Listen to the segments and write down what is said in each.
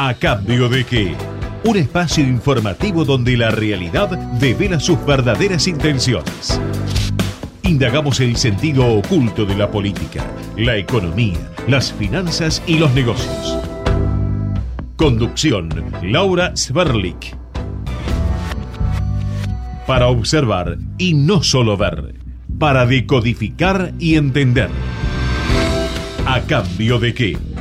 ¿A cambio de qué? Un espacio informativo donde la realidad devela sus verdaderas intenciones. Indagamos el sentido oculto de la política, la economía, las finanzas y los negocios. Conducción, Laura Sverlik. Para observar y no solo ver, para decodificar y entender. ¿A cambio de qué?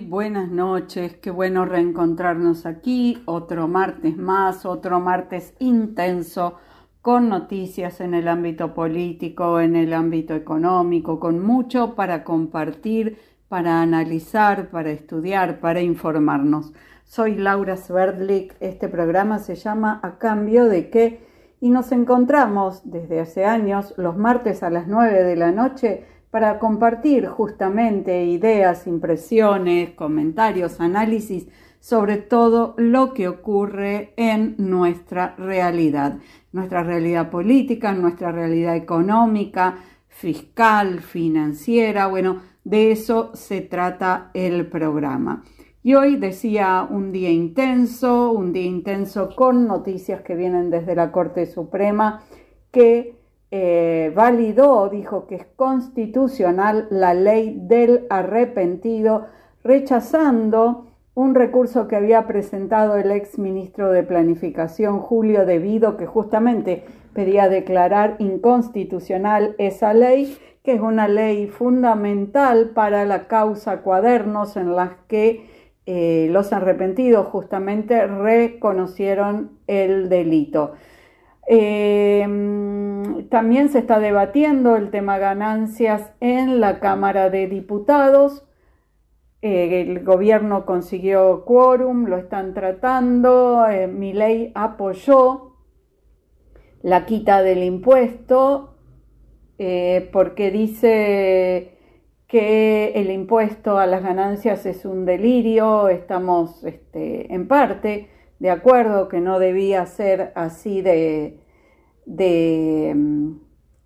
Buenas noches. Qué bueno reencontrarnos aquí. Otro martes más, otro martes intenso con noticias en el ámbito político, en el ámbito económico, con mucho para compartir, para analizar, para estudiar, para informarnos. Soy Laura Sverdlik. Este programa se llama A cambio de qué y nos encontramos desde hace años los martes a las 9 de la noche para compartir justamente ideas, impresiones, comentarios, análisis sobre todo lo que ocurre en nuestra realidad, nuestra realidad política, nuestra realidad económica, fiscal, financiera, bueno, de eso se trata el programa. Y hoy decía un día intenso, un día intenso con noticias que vienen desde la Corte Suprema que eh, validó, dijo que es constitucional la ley del arrepentido, rechazando un recurso que había presentado el ex ministro de Planificación Julio Devido, que justamente pedía declarar inconstitucional esa ley, que es una ley fundamental para la causa cuadernos en las que eh, los arrepentidos justamente reconocieron el delito. Eh, también se está debatiendo el tema ganancias en la Cámara de Diputados. Eh, el gobierno consiguió quórum, lo están tratando. Eh, mi ley apoyó la quita del impuesto eh, porque dice que el impuesto a las ganancias es un delirio. Estamos este, en parte de acuerdo que no debía ser así de, mm,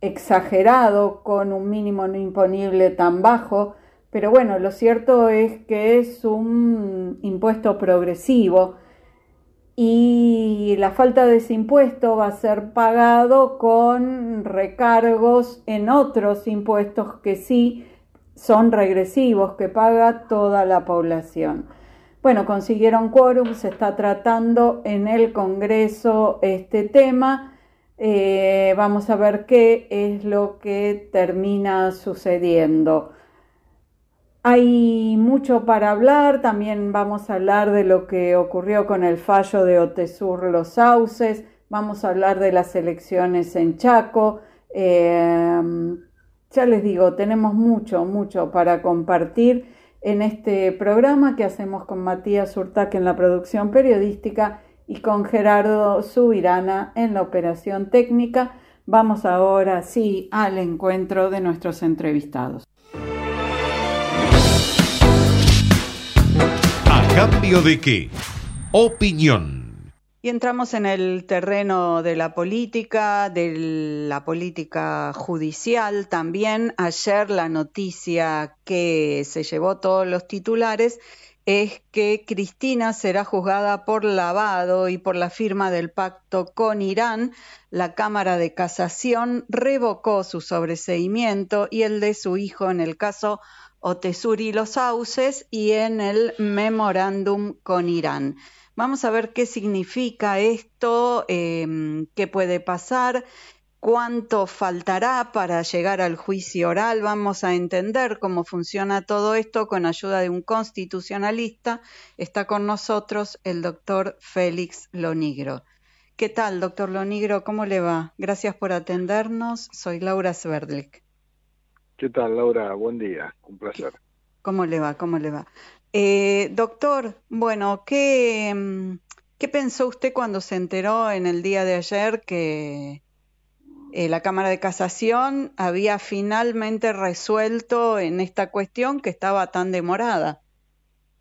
exagerado con un mínimo no imponible tan bajo, pero bueno, lo cierto es que es un impuesto progresivo y la falta de ese impuesto va a ser pagado con recargos en otros impuestos que sí son regresivos, que paga toda la población. Bueno, consiguieron quórum, se está tratando en el Congreso este tema eh, vamos a ver qué es lo que termina sucediendo. Hay mucho para hablar, también vamos a hablar de lo que ocurrió con el fallo de Otesur Los Sauces, vamos a hablar de las elecciones en Chaco. Eh, ya les digo, tenemos mucho, mucho para compartir en este programa que hacemos con Matías Urtac en la producción periodística y con Gerardo Subirana en la operación técnica. Vamos ahora sí al encuentro de nuestros entrevistados. ¿A cambio de qué? Opinión. Y entramos en el terreno de la política, de la política judicial también. Ayer la noticia que se llevó todos los titulares es que Cristina será juzgada por lavado y por la firma del pacto con Irán. La Cámara de Casación revocó su sobreseimiento y el de su hijo en el caso Otesuri Los Sauces y en el memorándum con Irán. Vamos a ver qué significa esto, eh, qué puede pasar cuánto faltará para llegar al juicio oral. Vamos a entender cómo funciona todo esto con ayuda de un constitucionalista. Está con nosotros el doctor Félix Lonigro. ¿Qué tal, doctor Lonigro? ¿Cómo le va? Gracias por atendernos. Soy Laura Sverdlik. ¿Qué tal, Laura? Buen día. Un placer. ¿Cómo le va? ¿Cómo le va? Eh, doctor, bueno, ¿qué, mm, ¿qué pensó usted cuando se enteró en el día de ayer que eh, la Cámara de Casación había finalmente resuelto en esta cuestión que estaba tan demorada.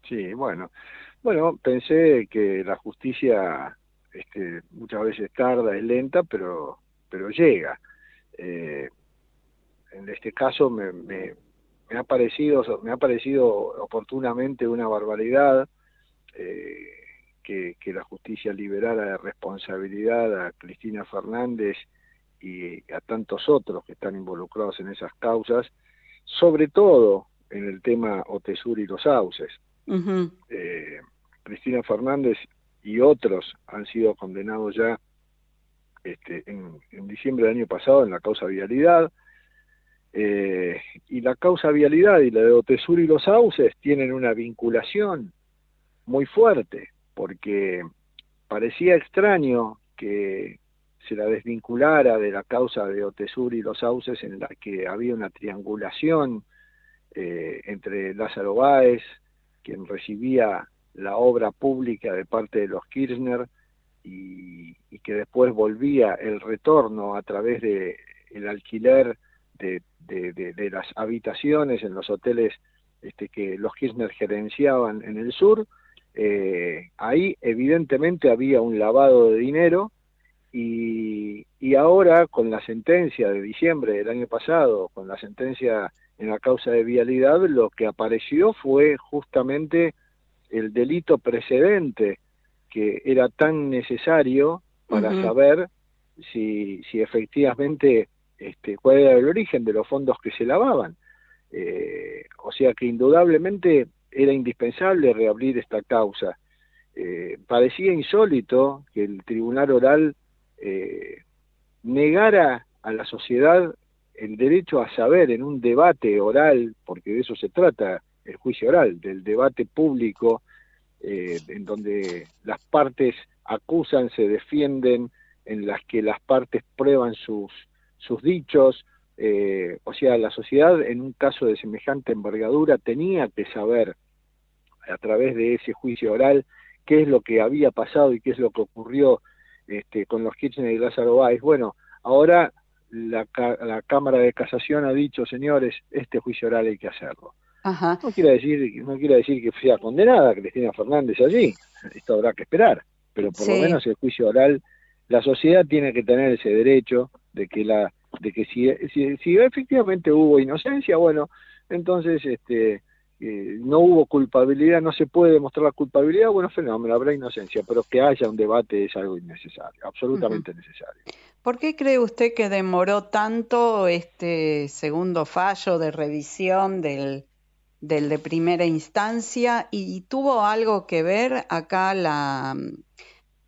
Sí, bueno, bueno, pensé que la justicia este, muchas veces tarda, es lenta, pero, pero llega. Eh, en este caso me, me, ha parecido, me ha parecido oportunamente una barbaridad eh, que, que, la justicia liberara de responsabilidad a Cristina Fernández y a tantos otros que están involucrados en esas causas, sobre todo en el tema Otesur y los sauces. eh, Cristina Fernández y otros han sido condenados ya este, en, diciembre del año pasado en la causa vialidad. Eh, y la causa vialidad y la de Otesur y los sauces tienen una vinculación muy fuerte, porque parecía extraño que se la desvinculara de la causa de Otesur y los sauces en la que había una triangulación eh, entre Lázaro Báez, quien recibía la obra pública de parte de los Kirchner y, que después volvía el retorno a través de el alquiler de, de, las habitaciones en los hoteles este, que los Kirchner gerenciaban en el sur, eh, ahí evidentemente había un lavado de dinero y, y, ahora con la sentencia de diciembre del año pasado, con la sentencia en la causa de vialidad, lo que apareció fue justamente el delito precedente que era tan necesario para saber si, si efectivamente este, cuál era el origen de los fondos que se lavaban. Eh, o sea que indudablemente era indispensable reabrir esta causa. Eh, parecía insólito que el tribunal oral eh, negara a la sociedad el derecho a saber en un debate oral, porque de eso se trata el juicio oral, del debate público, eh, en donde las partes acusan, se defienden, en las que las partes prueban sus, sus dichos, eh, o sea, la sociedad en un caso de semejante envergadura tenía que saber a través de ese juicio oral qué es lo que había pasado y qué es lo que ocurrió este, con los Kirchner y Lázaro Báez. Bueno, ahora la, la Cámara de Casación ha dicho, señores, este juicio oral hay que hacerlo. No quiere decir, no quiere decir que sea condenada Cristina Fernández allí, esto habrá que esperar, pero por lo menos el juicio oral, la sociedad tiene que tener ese derecho de que la, de que si, si, efectivamente hubo inocencia, bueno, entonces este eh, no hubo culpabilidad, no se puede demostrar la culpabilidad, bueno, fenómeno, habrá inocencia, pero que haya un debate es algo innecesario, absolutamente necesario. ¿Por qué cree usted que demoró tanto este segundo fallo de revisión del, del de primera instancia y tuvo algo que ver acá la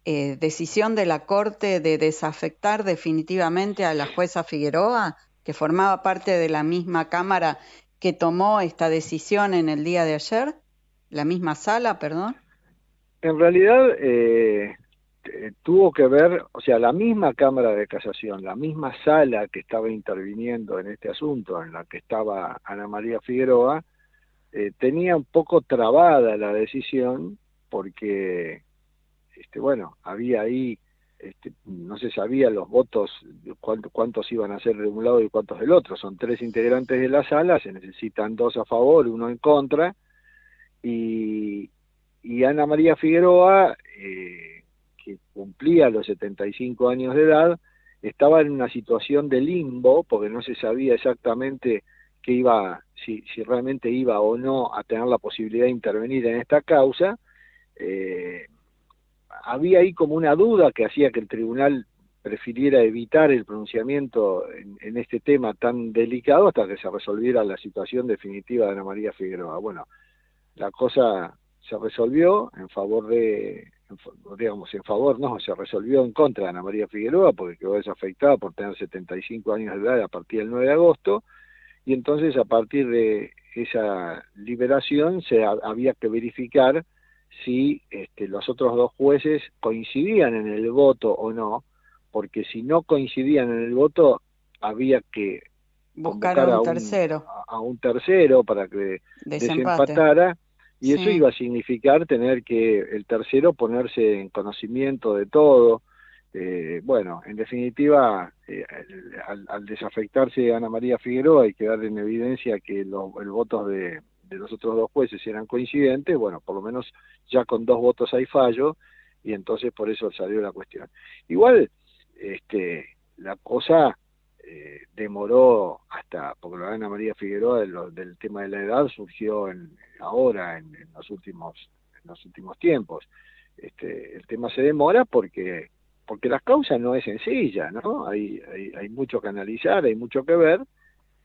eh, decisión de la Corte de desafectar definitivamente a la jueza Figueroa, que formaba parte de la misma Cámara que tomó esta decisión en el día de ayer, la misma sala, perdón. En realidad eh, tuvo que ver, o sea, la misma Cámara de Casación, la misma sala que estaba interviniendo en este asunto, en la que estaba Ana María Figueroa, eh, tenía un poco trabada la decisión porque, este, bueno, había ahí, este, no se sabía los votos, cuántos, iban a ser de un lado y cuántos del otro. Son tres integrantes de la sala, se necesitan dos a favor, uno en contra, y, Ana María Figueroa, eh, que cumplía los 75 años de edad, estaba en una situación de limbo, porque no se sabía exactamente que iba, si, si realmente iba o no a tener la posibilidad de intervenir en esta causa, eh, había ahí como una duda que hacía que el tribunal prefiriera evitar el pronunciamiento en, este tema tan delicado hasta que se resolviera la situación definitiva de Ana María Figueroa. Bueno, la cosa se resolvió en favor de, digamos, en favor, no, se resolvió en contra de Ana María Figueroa porque quedó desafectada por tener 75 años de edad a partir del 9 de agosto, y entonces a partir de esa liberación se había que verificar si este, los otros dos jueces coincidían en el voto o no, porque si no coincidían en el voto había que buscar a un, tercero. a, un tercero para que desempatara y eso iba a significar tener que el tercero ponerse en conocimiento de todo. Eh, bueno, en definitiva, eh, al, desafectarse Ana María Figueroa y quedar en evidencia que los el votos de, de los otros dos jueces eran coincidentes, bueno, por lo menos ya con dos votos hay fallo y entonces por eso salió la cuestión. Igual, este, la cosa eh, demoró hasta, porque la Ana María Figueroa del, tema de la edad surgió en, ahora, en, los últimos, los últimos tiempos. Este, el tema se demora porque porque la causa no es sencilla, ¿no? Hay, hay, hay mucho que analizar, hay mucho que ver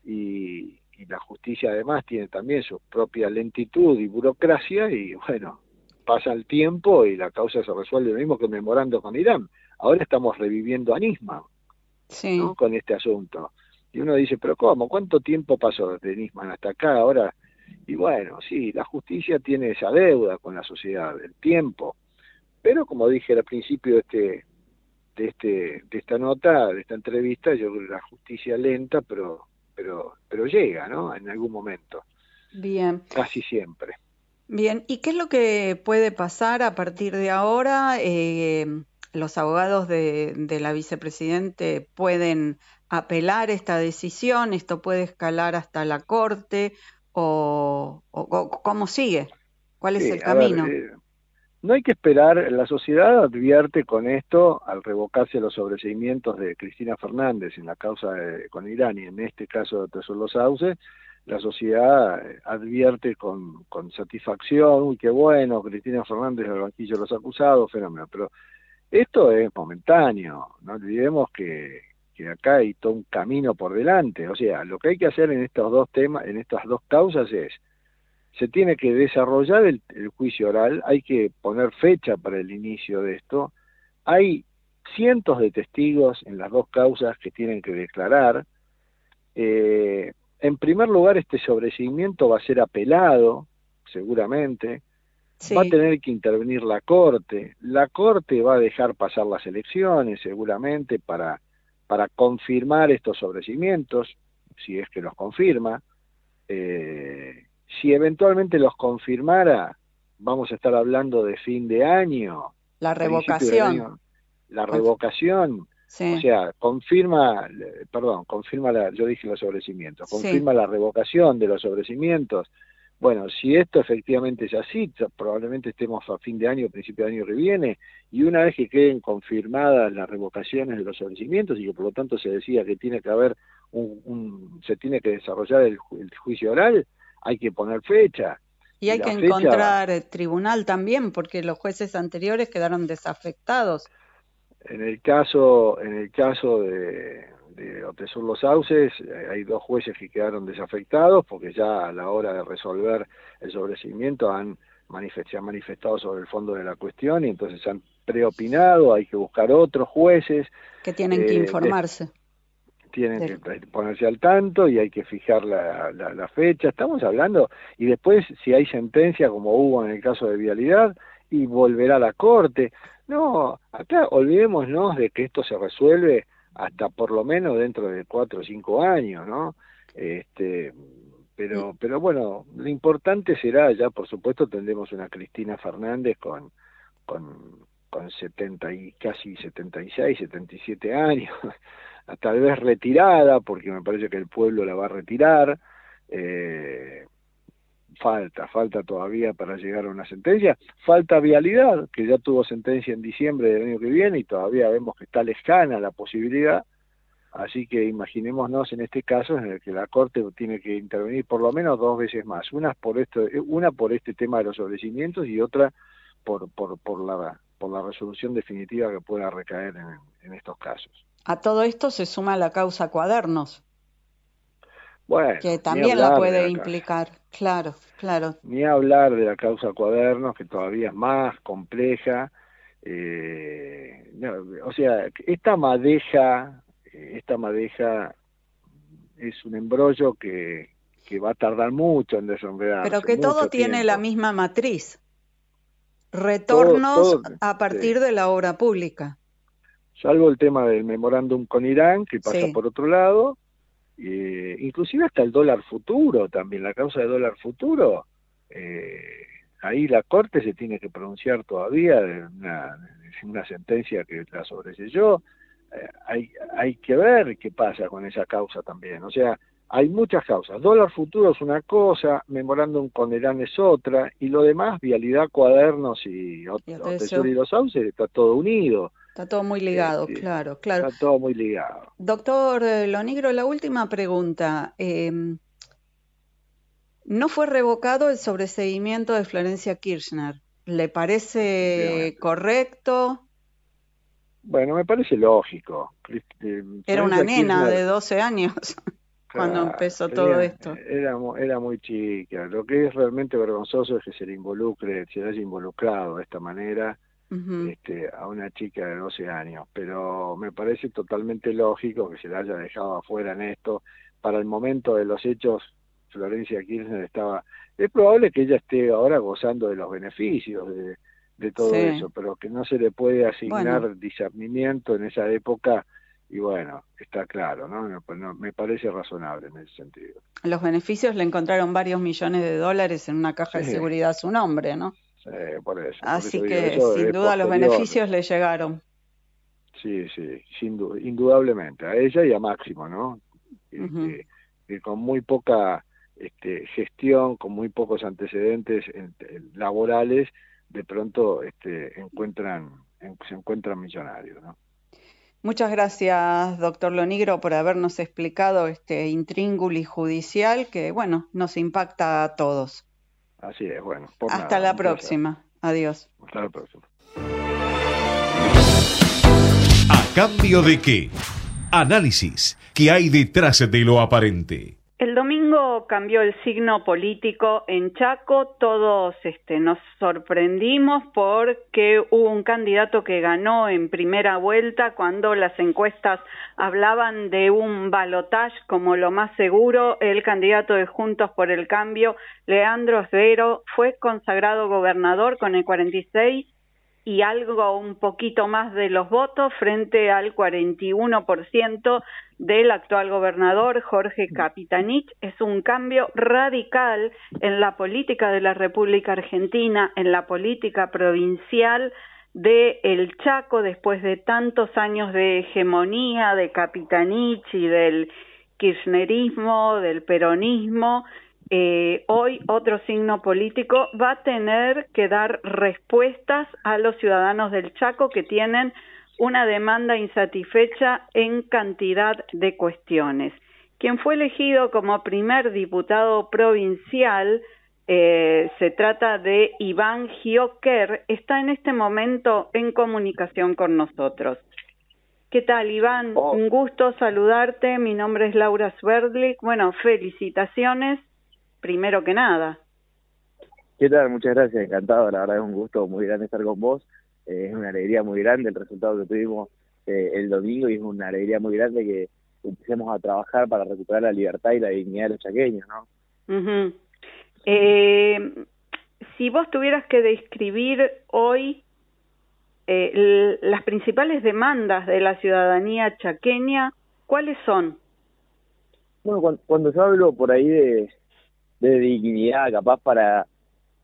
y, y la justicia además tiene también su propia lentitud y burocracia y bueno, pasa el tiempo y la causa se resuelve lo mismo que memorando con Irán. Ahora estamos reviviendo a Nisman con este asunto. Y uno dice, pero ¿cómo? ¿Cuánto tiempo pasó desde Nisman hasta acá? Ahora, y bueno, sí, la justicia tiene esa deuda con la sociedad, el tiempo. Pero como dije al principio de este de este de esta nota, de esta entrevista, yo creo que la justicia lenta, pero pero, pero llega, ¿no? En algún momento. Bien. Casi siempre. Bien, ¿y qué es lo que puede pasar a partir de ahora? Eh, los abogados de, de, la vicepresidente pueden apelar esta decisión, esto puede escalar hasta la corte o, cómo sigue, cuál es el camino. Eh, no hay que esperar, la sociedad advierte con esto al revocarse los sobreseimientos de Cristina Fernández en la causa con Irán y en este caso de Tesoro Los Sauces, la sociedad eh, advierte con, satisfacción, uy, qué bueno, Cristina Fernández el banquillo de los acusados, fenómeno, pero esto es momentáneo, no olvidemos que, que acá hay todo un camino por delante, o sea, lo que hay que hacer en estos dos temas, en estas dos causas es se tiene que desarrollar el, juicio oral, hay que poner fecha para el inicio de esto, hay cientos de testigos en las dos causas que tienen que declarar. Eh, en primer lugar, este sobreseimiento va a ser apelado, seguramente, va a tener que intervenir la Corte, la Corte va a dejar pasar las elecciones, seguramente, para, para confirmar estos sobrecimientos, si es que los confirma. Eh, si eventualmente los confirmara, vamos a estar hablando de fin de año. La revocación. la revocación. O sea, confirma, perdón, confirma la, yo dije los sobrecimientos, confirma la revocación de los sobrecimientos. Bueno, si esto efectivamente es así, probablemente estemos a fin de año, principio de año que viene, y una vez que queden confirmadas las revocaciones de los sobrecimientos y que por lo tanto se decía que tiene que haber un, se tiene que desarrollar el juicio oral, hay que poner fecha. Y hay que encontrar tribunal también, porque los jueces anteriores quedaron desafectados. En el caso, en el caso de, de Otesur Los Sauces, eh, hay dos jueces que quedaron desafectados porque ya a la hora de resolver el sobreseimiento han se han manifestado sobre el fondo de la cuestión y entonces se han preopinado, hay que buscar otros jueces. Que tienen que eh, informarse tienen que ponerse al tanto y hay que fijar la, la, fecha. Estamos hablando, y después si hay sentencia, como hubo en el caso de Vialidad, y volverá a la Corte. No, acá olvidémonos de que esto se resuelve hasta por lo menos dentro de cuatro o cinco años, ¿no? Este, pero, pero bueno, lo importante será, ya por supuesto tendremos una Cristina Fernández con, con, con 70 y casi 76, 77 años, tal vez retirada, porque me parece que el pueblo la va a retirar. Eh, falta, falta todavía para llegar a una sentencia. Falta vialidad, que ya tuvo sentencia en diciembre del año que viene y todavía vemos que está lejana la posibilidad. Así que imaginémonos en este caso en el que la Corte tiene que intervenir por lo menos dos veces más, una por esto, una por este tema de los obedecimientos y otra por, por, por, la, por la resolución definitiva que pueda recaer en estos casos. A todo esto se suma la causa cuadernos. Bueno, que también la puede implicar, claro, claro. Ni hablar de la causa cuadernos, que todavía es más compleja. Eh, o sea, esta madeja, esta madeja es un embrollo que, que va a tardar mucho en desenredarse. Pero que todo tiene la misma matriz. Retornos a partir de la obra pública salvo el tema del memorándum con Irán, que pasa por otro lado, eh, inclusive hasta el dólar futuro también, la causa del dólar futuro, eh, ahí la Corte se tiene que pronunciar todavía, una sentencia que la sobreselló, eh, hay, hay que ver qué pasa con esa causa también. O sea, hay muchas causas. Dólar futuro es una cosa, memorándum con Irán es otra, y lo demás, vialidad, cuadernos y, y, y los sauces, está todo unido. Está todo muy ligado, claro, claro. Está todo muy ligado. Doctor eh, Lonigro, la última pregunta. Em, ¿No fue revocado el sobreseguimiento de Florencia Kirchner? ¿Le parece correcto? Bueno, me parece lógico. Era una nena de 12 años cuando empezó todo esto. Era, era muy chica. Lo que es realmente vergonzoso es que se le involucre, se le haya involucrado de esta manera este, a una chica de 12 años. Pero me parece totalmente lógico que se le haya dejado afuera en esto. Para el momento de los hechos, Florencia Kirchner estaba... Es probable que ella esté ahora gozando de los beneficios de, de todo eso, pero que no se le puede asignar discernimiento en esa época y bueno, está claro, pues ¿no? Me parece razonable en ese sentido. Los beneficios le encontraron varios millones de dólares en una caja de seguridad a su nombre, ¿no? Por eso. Así que sin duda los beneficios le llegaron. Sí, sí, sin duda, indudablemente, a ella y a Máximo, ¿no? Este, que con muy poca este, gestión, con muy pocos antecedentes laborales, de pronto este, encuentran, se encuentran millonarios, ¿no? Muchas gracias, doctor Lonigro, por habernos explicado este intrínguli judicial que, bueno, nos impacta a todos. Así es, bueno. Hasta la próxima. Adiós. Hasta la próxima. ¿A cambio de qué? Análisis. ¿Qué hay detrás de lo aparente? El domingo cambió el signo político en Chaco, todos este, nos sorprendimos porque hubo un candidato que ganó en primera vuelta cuando las encuestas hablaban de un balotaje como lo más seguro, el candidato de Juntos por el Cambio, Leandro Svero, fue consagrado gobernador con el 46 y algo un poquito más de los votos frente al 41% del actual gobernador Jorge Capitanich. Es un cambio radical en la política de la República Argentina, en la política provincial de El Chaco después de tantos años de hegemonía de Capitanich y del kirchnerismo, del peronismo eh, hoy otro signo político va a tener que dar respuestas a los ciudadanos del Chaco que tienen una demanda insatisfecha en cantidad de cuestiones. Quien fue elegido como primer diputado provincial, eh, se trata de Iván Gioquer, está en este momento en comunicación con nosotros. ¿Qué tal, Iván? Oh. Un gusto saludarte. Mi nombre es Laura Sverdlik. Bueno, felicitaciones primero que nada. ¿Qué tal? Muchas gracias, encantado, la verdad es un gusto muy grande estar con vos, eh, es una alegría muy grande el resultado que tuvimos eh, el domingo y es una alegría muy grande que empecemos a trabajar para recuperar la libertad y la dignidad de los chaqueños, ¿no? eh, si vos tuvieras que describir hoy eh, las principales demandas de la ciudadanía chaqueña, ¿cuáles son? Bueno, cuando yo hablo por ahí de, de dignidad, capaz para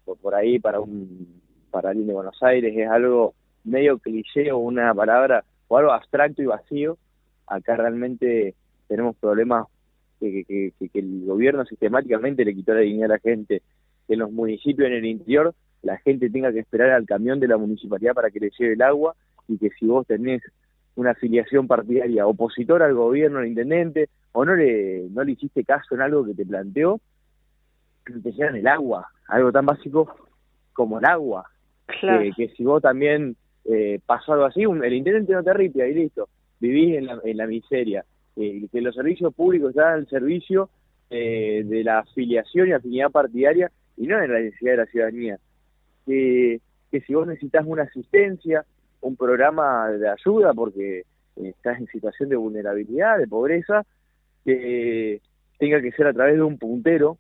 por, ahí para un para alguien de Buenos Aires es algo medio cliché o una palabra o algo abstracto y vacío. Acá realmente tenemos problemas que, que, que, el gobierno sistemáticamente le quitó la dignidad a la gente. Que en los municipios en el interior la gente tenga que esperar al camión de la municipalidad para que le lleve el agua y que si vos tenés una afiliación partidaria opositora al gobierno, al intendente, o no le, no le hiciste caso en algo que te planteó, que te el agua, algo tan básico como el agua. que si vos también eh, pasó algo así, el intendente no te ripia y listo, vivís en la, en la miseria. Eh, que los servicios públicos están al servicio eh, de la afiliación y afinidad partidaria y no en la necesidad de la ciudadanía. Que, que si vos necesitas una asistencia, un programa de ayuda porque estás en situación de vulnerabilidad, de pobreza, que tenga que ser a través de un puntero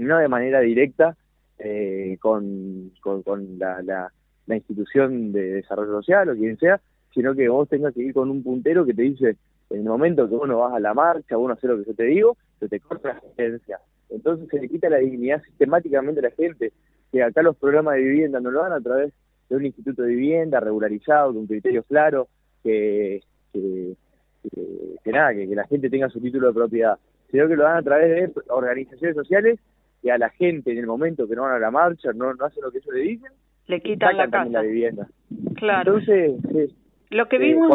no de manera directa eh, con, con, la, la, institución de desarrollo social o quien sea, sino que vos tengas que ir con un puntero que te dice, en el momento que uno vas a la marcha, uno hace lo que yo te digo, se te corta la asistencia. Entonces se le quita la dignidad sistemáticamente a la gente, que acá los programas de vivienda no lo dan a través de un instituto de vivienda regularizado, con criterios claros, que, que, que, nada, que, la gente tenga su título de propiedad, sino que lo dan a través de organizaciones sociales y a la gente en el momento que no van a la marcha, no, no hacen lo que ellos le dicen, le quitan la casa. la vivienda. Claro. Entonces, lo que vimos,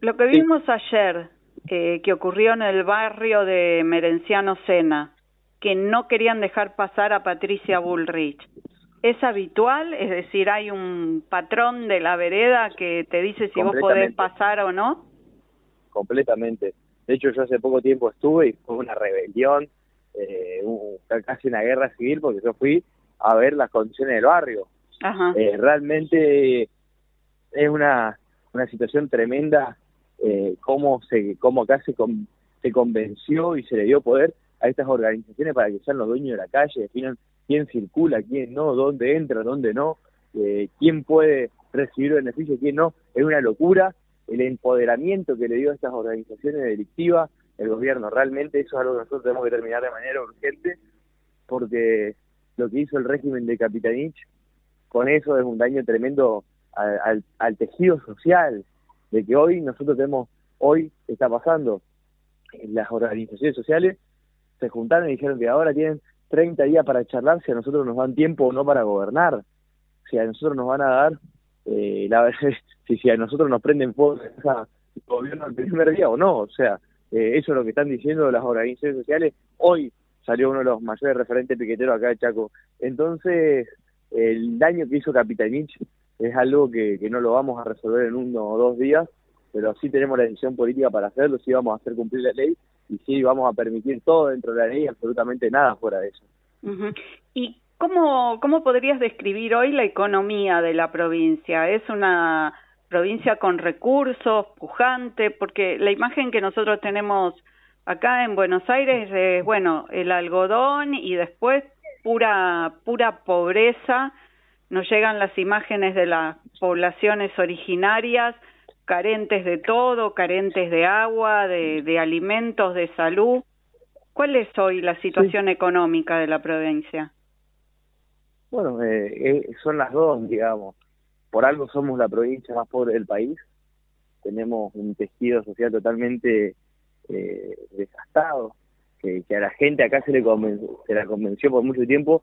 lo que vimos ayer, eh, que ocurrió en el barrio de Merenciano Sena, que no querían dejar pasar a Patricia Bullrich. ¿Es habitual? Es decir, ¿hay un patrón de la vereda que te dice si vos podés pasar o no? Completamente. De hecho, yo hace poco tiempo estuve y fue una rebelión, eh, casi una guerra civil, porque yo fui a ver las condiciones del barrio. Eh, realmente es una, una situación tremenda eh, cómo, se, cómo acá se, se convenció y se le dio poder a estas organizaciones para que sean los dueños de la calle, definan quién circula, quién no, dónde entra, dónde no, eh, quién puede recibir beneficios, quién no. Es una locura el empoderamiento que le dio a estas organizaciones delictivas el gobierno. Realmente eso es algo que nosotros tenemos que terminar de manera urgente porque lo que hizo el régimen de Capitanich con eso es un daño tremendo al, al tejido social, de que hoy nosotros tenemos, hoy está pasando, las organizaciones sociales se juntaron y dijeron que ahora tienen 30 días para charlar si a nosotros nos dan tiempo o no para gobernar, si a nosotros nos van a dar, eh, la, si, si a nosotros nos prenden fuego el gobierno el primer día o no, o sea, eh, eso es lo que están diciendo las organizaciones sociales, hoy salió uno de los mayores referentes piqueteros acá de Chaco, entonces el daño que hizo Capitanich es algo que, que no lo vamos a resolver en uno o dos días, pero sí tenemos la decisión política para hacerlo, sí vamos a hacer cumplir la ley y sí vamos a permitir todo dentro de la ley absolutamente nada fuera de eso. ¿Y cómo, cómo podrías describir hoy la economía de la provincia? ¿Es una provincia con recursos, pujante? Porque la imagen que nosotros tenemos acá en Buenos Aires es, bueno, el algodón y después pura, pura pobreza. Nos llegan las imágenes de las poblaciones originarias carentes de todo, carentes de agua, de, alimentos, de salud. ¿Cuál es hoy la situación económica de la provincia? Bueno, eh, eh, son las dos, digamos. Por algo somos la provincia más pobre del país. Tenemos un tejido social totalmente eh, desgastado, que, a la gente acá se le se la convenció por mucho tiempo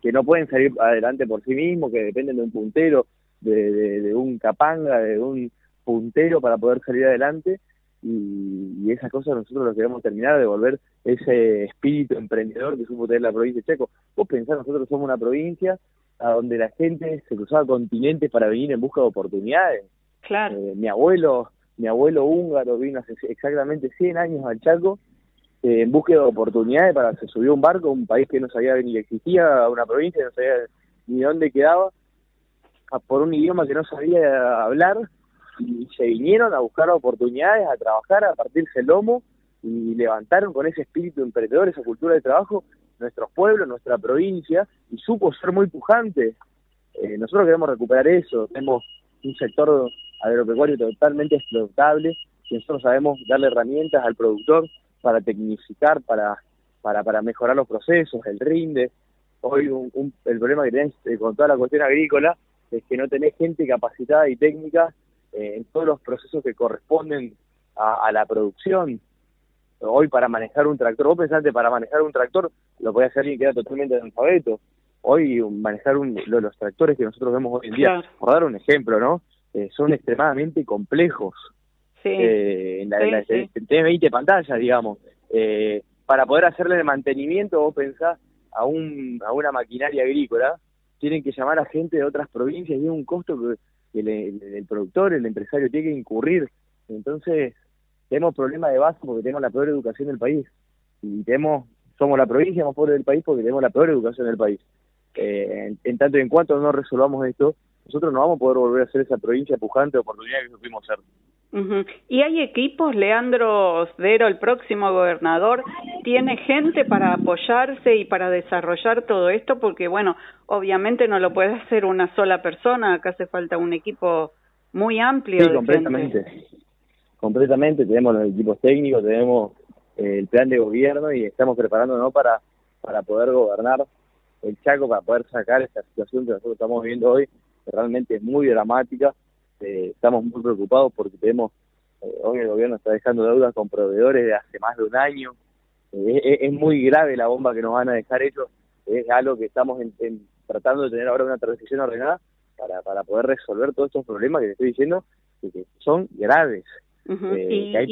que no pueden salir adelante por sí mismos, que dependen de un puntero, de un capanga, de un puntero para poder salir adelante y, y esas cosas nosotros lo queremos terminar, de volver ese espíritu emprendedor que supo tener la provincia de Checo. Vos pensás, nosotros somos una provincia a donde la gente se cruzaba continentes para venir en busca de oportunidades. Claro. Eh, mi abuelo, mi abuelo húngaro vino hace exactamente 100 años al Chaco eh, en busca de oportunidades para se subió un barco, un país que no sabía ni existía, una provincia no sabía ni dónde quedaba, por un idioma que no sabía hablar y se vinieron a buscar oportunidades, a trabajar, a partirse el lomo y levantaron con ese espíritu emprendedor, esa cultura de trabajo, nuestros pueblos, nuestra provincia, y supo ser muy pujante. Eh, nosotros queremos recuperar eso, tenemos un sector agropecuario totalmente explotable, y nosotros sabemos darle herramientas al productor para tecnificar, para, para, para mejorar los procesos, el rinde. Hoy un, el problema que tenés eh, con toda la cuestión agrícola es que no tenés gente capacitada y técnica eh, en todos los procesos que corresponden a, la producción. Hoy para manejar un tractor, vos pensaste para manejar un tractor lo puede hacer alguien que era totalmente analfabeto. Hoy manejar un, los tractores que nosotros vemos hoy en día, por dar un ejemplo, ¿no? Eh, son extremadamente complejos. Sí. Eh, en la, sí, 20 pantallas, digamos. Eh, para poder hacerle el mantenimiento, vos pensás a, un, a una maquinaria agrícola, tienen que llamar a gente de otras provincias y es un costo que el, productor, el empresario tiene que incurrir. Entonces, tenemos problemas de base porque tenemos la peor educación del país. Y tenemos, somos la provincia más pobre del país porque tenemos la peor educación del país. Eh, en, tanto y en cuanto no resolvamos esto, nosotros no vamos a poder volver a ser esa provincia pujante de oportunidad que supimos ser. ¿Y hay equipos? Leandro Dero, el próximo gobernador, ¿tiene gente para apoyarse y para desarrollar todo esto? Porque, bueno, obviamente no lo puede hacer una sola persona, acá hace falta un equipo muy amplio. Sí, completamente. Completamente, tenemos los equipos técnicos, tenemos eh, el plan de gobierno y estamos preparándonos para, para poder gobernar el Chaco, para poder sacar esta situación que nosotros estamos viviendo hoy, realmente es muy dramática. Eh, estamos muy preocupados porque tenemos, eh, hoy el gobierno está dejando deudas con proveedores de hace más de un año. Eh, es, muy grave la bomba que nos van a dejar ellos. Es algo que estamos tratando de tener ahora una transición ordenada para, para poder resolver todos estos problemas que te estoy diciendo que son graves. ¿Y, hay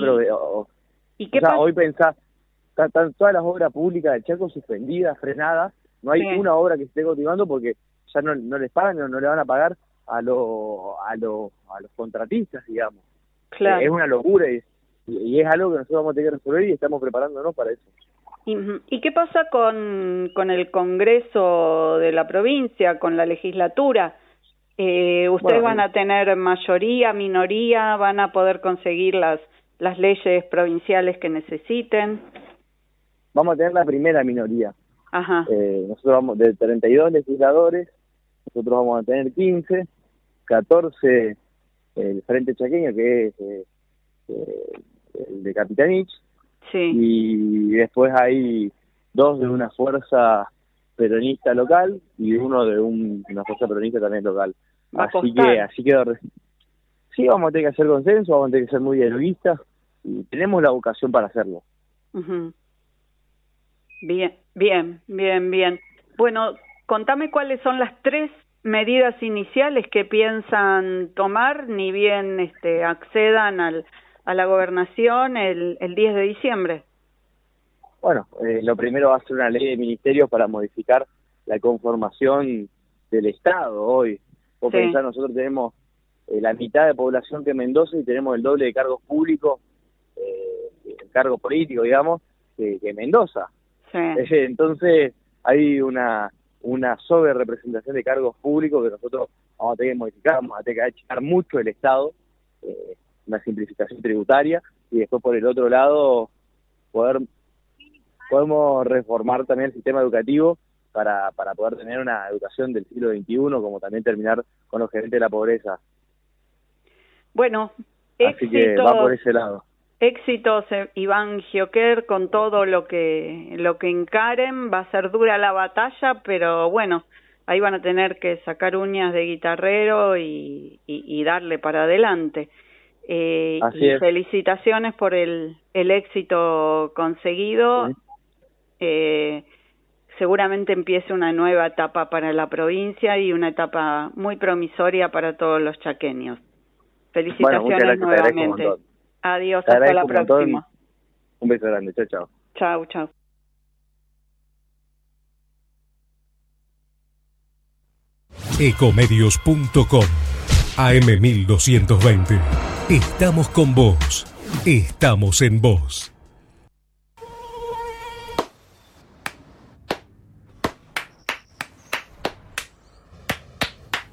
¿y qué hoy pensás, están, todas las obras públicas del Chaco suspendidas, frenadas, no hay una obra que esté continuando porque ya no, no les pagan, no, no le van a pagar a, lo, a, lo, a los contratistas, digamos. Claro. Es una locura y, y, es algo que nosotros vamos a tener que resolver y estamos preparándonos para eso. ¿Y, qué pasa con, con el Congreso de la provincia, con la legislatura? Eh, ¿Ustedes van a tener mayoría, minoría? ¿Van a poder conseguir las, las leyes provinciales que necesiten? Vamos a tener la primera minoría. Ajá. Eh, nosotros vamos de 32 legisladores, nosotros vamos a tener 15, 14 el Frente Chaqueño, que es eh, eh, el de Capitanich, sí. y después hay dos de una fuerza peronista local y uno de una fuerza peronista también local. así que así quedó. Sí, vamos a tener que hacer consenso, vamos a tener que ser muy dialoguistas y tenemos la vocación para hacerlo. Bien, bien, bien, bien. Bueno, contame cuáles son las tres medidas iniciales que piensan tomar, ni bien este, accedan al, a la gobernación el, el 10 de diciembre. Bueno, eh, lo primero va a ser una ley de ministerios para modificar la conformación del Estado hoy. Vos nosotros tenemos eh, la mitad de población que Mendoza y tenemos el doble de cargos públicos, eh, cargo político, digamos, que, Mendoza. Entonces hay una una sobre representación de cargos públicos que nosotros vamos a tener que modificar, vamos a tener que achicar mucho el Estado, eh, una simplificación tributaria, y después por el otro lado poder podemos reformar también el sistema educativo para, para poder tener una educación del siglo XXI, como también terminar con los gerentes de la pobreza. Bueno, Así que va por ese lado. Éxitos, eh, Iván Gioquer, con todo lo que, lo que encaren. Va a ser dura la batalla, pero bueno, ahí van a tener que sacar uñas de guitarrero y, y darle para adelante. Eh, y felicitaciones por el, el éxito conseguido. Eh, seguramente empiece una nueva etapa para la provincia y una etapa muy promisoria para todos los chaqueños. Felicitaciones nuevamente. Adiós, hasta la próxima. Un beso grande, chao, chao. Chao, chao. Ecomedios.com AM1220. Estamos con vos. Estamos en vos.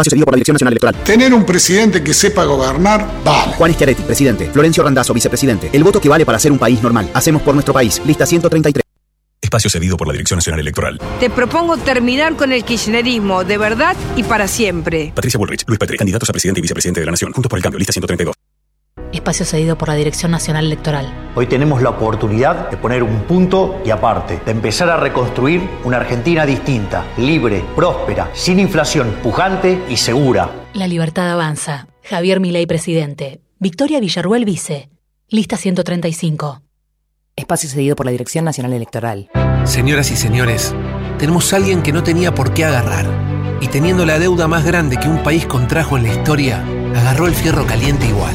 Espacio seguido por la Dirección Nacional Electoral. Tener un presidente que sepa gobernar, vale. Juan Schiaretti, presidente. Florencio Randazzo, vicepresidente. El voto que vale para ser un país normal. Hacemos por nuestro país. Lista 133. Espacio cedido por la Dirección Nacional Electoral. Te propongo terminar con el kirchnerismo de verdad y para siempre. Patricia Bullrich, Luis Petri, candidatos a presidente y vicepresidente de la Nación. Juntos por el cambio. Lista 132 espacio cedido por la Dirección Nacional Electoral. Hoy tenemos la oportunidad de poner un punto y aparte, de empezar a reconstruir una Argentina distinta, libre, próspera, sin inflación, pujante y segura. La libertad avanza. Javier Milei, presidente. Victoria Villarruel, vice. Lista 135. Espacio cedido por la Dirección Nacional Electoral. Señoras y señores, tenemos a alguien que no tenía por qué agarrar. Y teniendo la deuda más grande que un país contrajo en la historia, agarró el fierro caliente igual.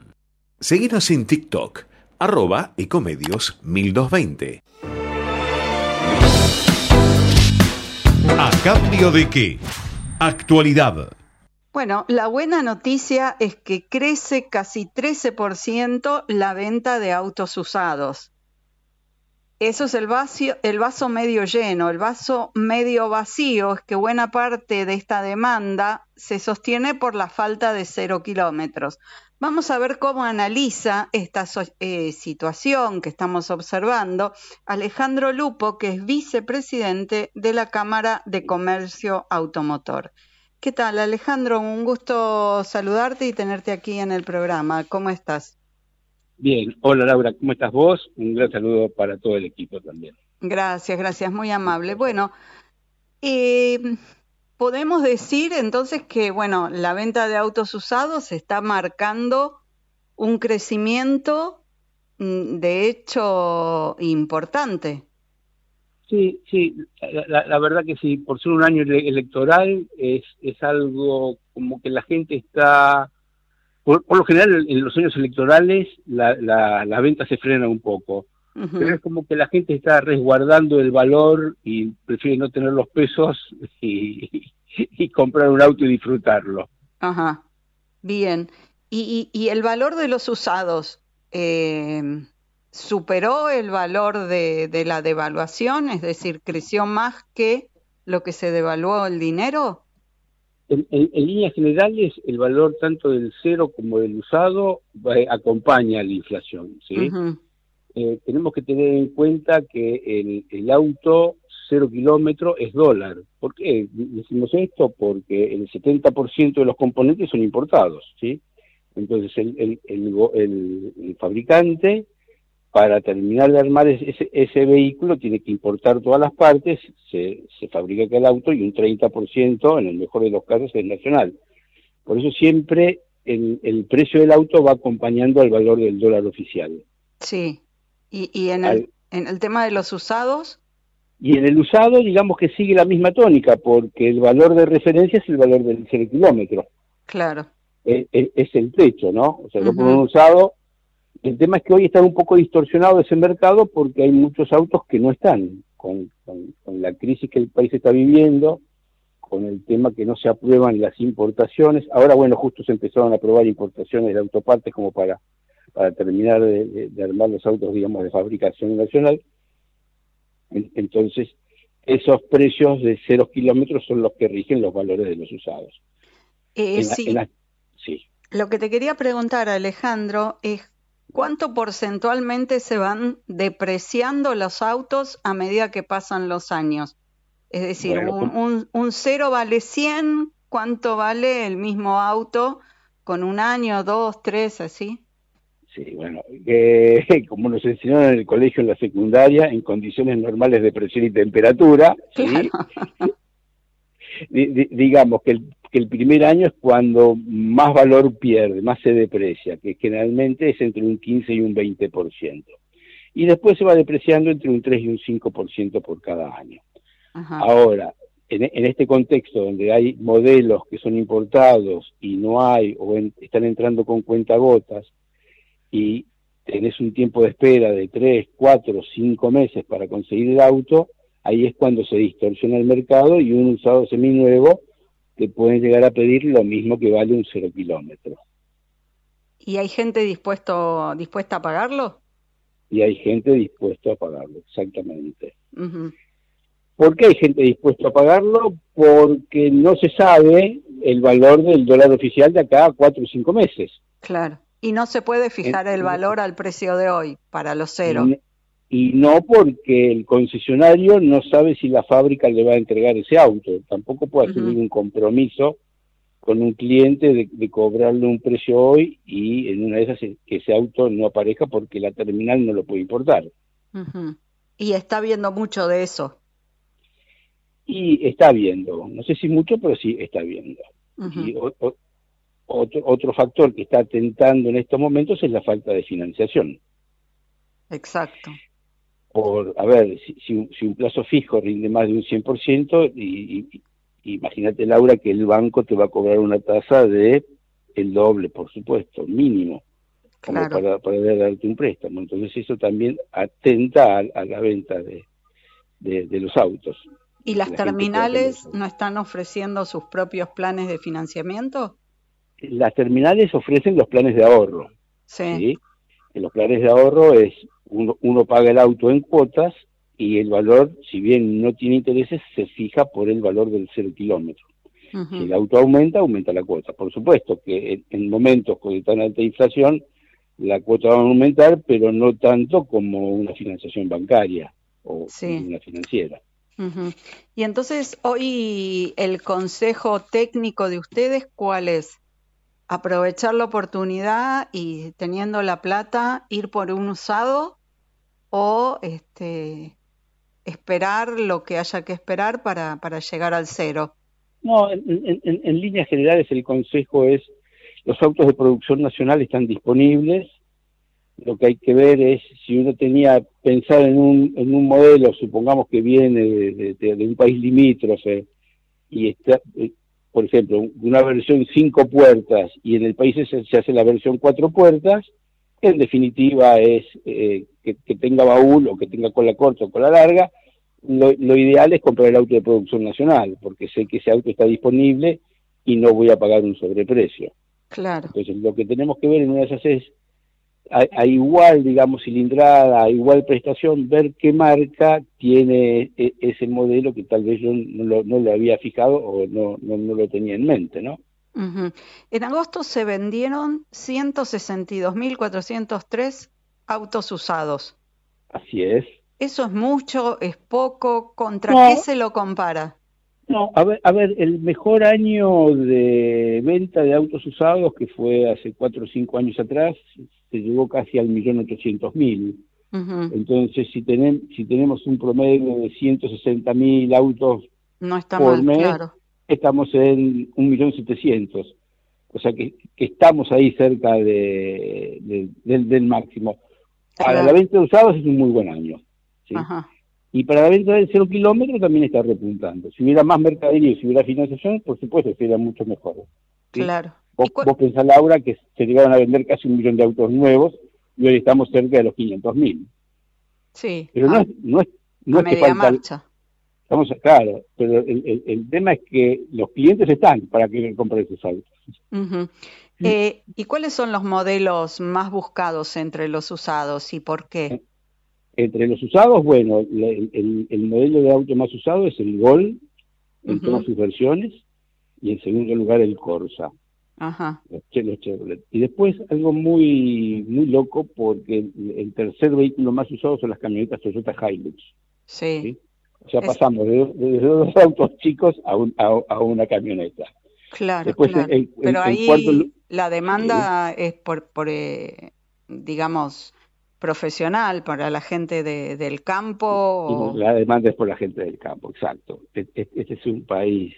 Seguinos en TikTok, arroba ecomedios 1220. ¿A cambio de qué? Actualidad. Bueno, la buena noticia es que crece casi 13% la venta de autos usados. Eso es el, vaso medio lleno. El vaso medio vacío es que buena parte de esta demanda se sostiene por la falta de cero kilómetros. Vamos a ver cómo analiza esta eh, situación que estamos observando Alejandro Lupo, que es vicepresidente de la Cámara de Comercio Automotor. ¿Qué tal, Alejandro? Un gusto saludarte y tenerte aquí en el programa. ¿Cómo estás? Bien, hola Laura, ¿cómo estás vos? Un gran saludo para todo el equipo también. Gracias, gracias, muy amable. Bueno, eh, podemos decir entonces que, bueno, la venta de autos usados está marcando un crecimiento, mm, de hecho, importante. Sí, sí, la, verdad que sí, por ser un año electoral es, es algo como que la gente está por, lo general en los años electorales la, la, venta se frena un poco. Pero es como que la gente está resguardando el valor y prefiere no tener los pesos y, comprar un auto y disfrutarlo. Ajá, bien. ¿Y, y, el valor de los usados eh, superó el valor de, de la devaluación? Es decir, ¿creció más que lo que se devaluó el dinero? En, líneas generales, el valor tanto del cero como del usado acompaña la inflación. ¿sí? Eh, tenemos que tener en cuenta que el, auto cero kilómetro es dólar. ¿Por qué decimos esto? Porque el 70% de los componentes son importados. ¿sí? Entonces, el, el fabricante para terminar de armar ese, vehículo tiene que importar todas las partes, se, se fabrica aquel auto y un 30% en el mejor de los casos es nacional. Por eso siempre el, el precio del auto va acompañando al valor del dólar oficial. Sí, y, y en, el, en el tema de los usados. Y en el usado, digamos que sigue la misma tónica, porque el valor de referencia es el valor del 0 kilómetro. Claro. Es, es, el techo, ¿no? O sea, yo por un usado el tema es que hoy está un poco distorsionado ese mercado porque hay muchos autos que no están con, la crisis que el país está viviendo, con el tema que no se aprueban las importaciones. Ahora, bueno, justo se empezaron a aprobar importaciones de autopartes como para, para terminar de, armar los autos, digamos, de fabricación nacional. Entonces, esos precios de cero kilómetros son los que rigen los valores de los usados. Eh, sí. sí. Lo que te quería preguntar, Alejandro, es ¿Cuánto porcentualmente se van depreciando los autos a medida que pasan los años? Es decir, un, un, cero vale 100, ¿cuánto vale el mismo auto con un año, dos, tres, así? Sí, bueno, como nos enseñaron en el colegio en la secundaria, en condiciones normales de presión y temperatura, digamos que el que el primer año es cuando más valor pierde, más se deprecia, que generalmente es entre un 15 y un 20%. Y después se va depreciando entre un 3 y un 5% por cada año. Ahora, en, este contexto donde hay modelos que son importados y no hay, o están entrando con cuentagotas, y tenés un tiempo de espera de 3, 4, 5 meses para conseguir el auto, ahí es cuando se distorsiona el mercado y un usado seminuevo te pueden llegar a pedir lo mismo que vale un cero kilómetro. ¿Y hay gente dispuesto, dispuesta a pagarlo? Y hay gente dispuesta a pagarlo, exactamente. ¿Por qué hay gente dispuesta a pagarlo? Porque no se sabe el valor del dólar oficial de acá a cuatro o cinco meses. Claro. Y no se puede fijar el valor al precio de hoy para los cero y no porque el concesionario no sabe si la fábrica le va a entregar ese auto. Tampoco puede asumir un compromiso con un cliente de, cobrarle un precio hoy y en una de esas que ese auto no aparezca porque la terminal no lo puede importar. Y está viendo mucho de eso. Y está viendo, no sé si mucho, pero sí está viendo. Y otro, otro factor que está atentando en estos momentos es la falta de financiación. Exacto por, a ver, si, si, un, plazo fijo rinde más de un 100% y, imagínate Laura que el banco te va a cobrar una tasa de el doble, por supuesto, mínimo, como para, para darte un préstamo. Entonces eso también atenta a, la venta de, de, los autos. ¿Y las terminales no están ofreciendo sus propios planes de financiamiento? Las terminales ofrecen los planes de ahorro. Sí. En los planes de ahorro es uno, uno paga el auto en cuotas y el valor, si bien no tiene intereses, se fija por el valor del cero kilómetro. Si el auto aumenta, aumenta la cuota. Por supuesto que en, momentos con tan alta inflación, la cuota va a aumentar, pero no tanto como una financiación bancaria o una financiera. Y entonces, hoy el consejo técnico de ustedes, ¿cuál es? Aprovechar la oportunidad y teniendo la plata, ir por un usado o este, esperar lo que haya que esperar para, para llegar al cero. No, en, en, líneas generales el consejo es, los autos de producción nacional están disponibles, lo que hay que ver es si uno tenía pensado en un, en un modelo, supongamos que viene de, un país limítrofe, y está, eh, por ejemplo, una versión cinco puertas y en el país se, hace la versión cuatro puertas, en definitiva es eh, que, tenga baúl o que tenga cola corta o cola larga, lo, ideal es comprar el auto de producción nacional, porque sé que ese auto está disponible y no voy a pagar un sobreprecio. Claro. Entonces, lo que tenemos que ver en una de esas es, a, igual, digamos, cilindrada, a igual prestación, ver qué marca tiene e, ese modelo que tal vez yo no lo, no lo había fijado o no, no, no, lo tenía en mente, ¿no? En agosto se vendieron 162.403 autos usados. Así es. ¿Eso es mucho? ¿Es poco? ¿Contra qué se lo compara? No, a ver, a ver, el mejor año de venta de autos usados, que fue hace cuatro o cinco años atrás, se llegó casi al millón ochocientos mil. Entonces, si, tenemos si tenemos un promedio de 160 mil autos no está por mes, claro. Estamos en un millón setecientos. O sea que, estamos ahí cerca de, del, máximo. Para la venta de usados es un muy buen año. Y para la venta del cero kilómetro también está repuntando. Si hubiera más mercadería y si hubiera financiación, por supuesto, sería mucho mejor. Claro. Vos, pensás, Laura, que se llegaron a vender casi un millón de autos nuevos y hoy estamos cerca de los 500 mil. Sí. Pero no, es, no es, no es que falta, Estamos, claro, pero el, el, tema es que los clientes están para que compren esos autos. Eh, ¿Y cuáles son los modelos más buscados entre los usados y por qué? Eh, entre los usados, bueno, el, modelo de auto más usado es el Gol, en todas sus versiones, y en segundo lugar el Corsa. Ajá. Los, Chevrolet. Y después algo muy muy loco porque el, tercer vehículo más usado son las camionetas Toyota Hilux. Sí. O sea, pasamos de, dos autos chicos a, a, una camioneta. Claro, claro. Pero ahí la demanda es por, por eh, digamos, profesional para la gente de, del campo? La demanda es por la gente del campo, exacto. Este es un país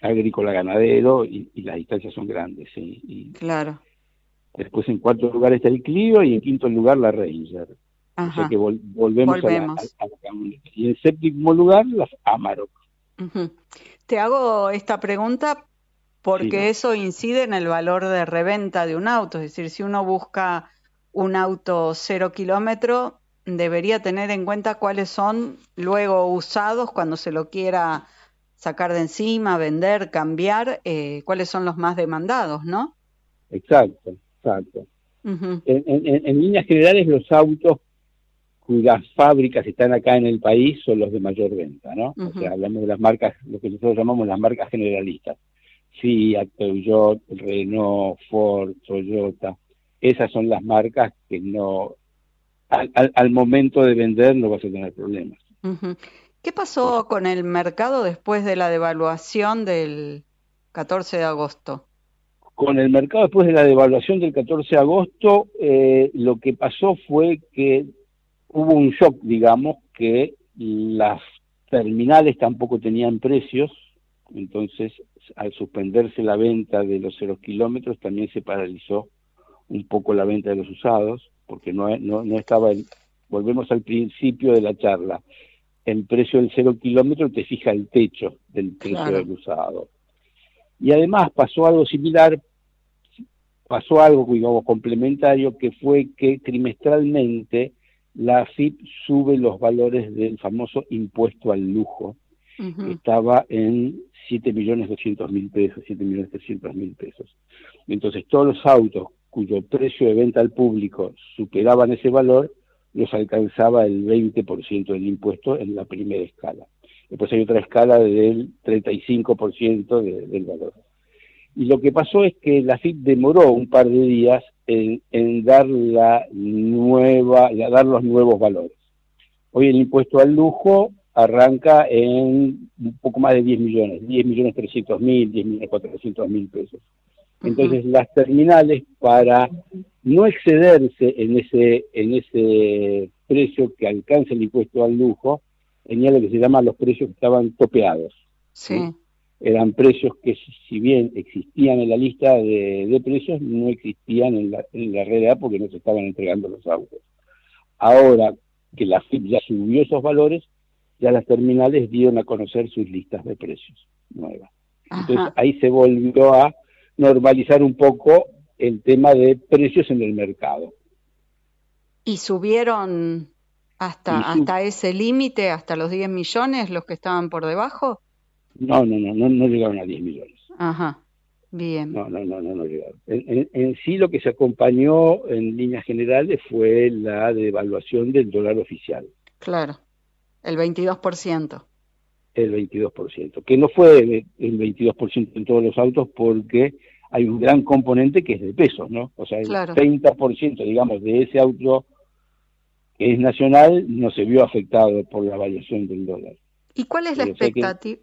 agrícola ganadero y, las distancias son grandes. ¿sí? claro. Después en cuarto lugar está el Clio y en quinto lugar la Ranger. O sea que volvemos, A, la, Y en séptimo lugar las Amarok. Te hago esta pregunta porque eso incide en el valor de reventa de un auto. Es decir, si uno busca un auto cero kilómetro debería tener en cuenta cuáles son luego usados cuando se lo quiera sacar de encima, vender, cambiar, eh, cuáles son los más demandados, ¿no? Exacto, exacto. en, líneas generales, los autos cuyas fábricas están acá en el país son los de mayor venta, ¿no? O sea, hablamos de las marcas, lo que nosotros llamamos las marcas generalistas. Fiat, Peugeot, Renault, Ford, Toyota esas son las marcas que no, al, momento de vender no vas a tener problemas. ¿Qué pasó con el mercado después de la devaluación del 14 de agosto? Con el mercado después de la devaluación del 14 de agosto, eh, lo que pasó fue que hubo un shock, digamos, que las terminales tampoco tenían precios, entonces al suspenderse la venta de los cero kilómetros también se paralizó un poco la venta de los usados, porque no, no, no estaba, volvemos al principio de la charla, el precio del cero kilómetro te fija el techo del precio del usado. Y además pasó algo similar, pasó algo, digamos, complementario, que fue que trimestralmente la AFIP sube los valores del famoso impuesto al lujo, que estaba en 7.200.000 pesos, 7.300.000 pesos. Entonces todos los autos cuyo precio de venta al público superaban ese valor, los alcanzaba el 20% del impuesto en la primera escala. Después hay otra escala del 35% del valor. Y lo que pasó es que la FIP demoró un par de días en, dar la nueva, dar los nuevos valores. Hoy el impuesto al lujo arranca en un poco más de 10 millones, 10 millones 300 mil, 10 millones 400 mil pesos. Entonces las terminales para no excederse en ese, en ese precio que alcanza el impuesto al lujo, tenía lo que se llama los precios que estaban topeados. Sí. Eran precios que si bien existían en la lista de, precios, no existían en la, en la realidad porque no se estaban entregando los autos. Ahora que la FIP ya subió esos valores, ya las terminales dieron a conocer sus listas de precios nuevas. Entonces ahí se volvió a normalizar un poco el tema de precios en el mercado. ¿Y subieron hasta, hasta ese límite, hasta los 10 millones, los que estaban por debajo? No, no, no, no, no llegaron a 10 millones. Ajá, bien. No, no, no, no, no llegaron. En, en, sí lo que se acompañó en líneas generales fue la devaluación del dólar oficial. Claro, el 22%. El 22%, que no fue el 22% en todos los autos porque hay un gran componente que es de pesos, ¿no? O sea, el 30%, digamos, de ese auto que es nacional no se vio afectado por la variación del dólar. ¿Y cuál es la expectativa?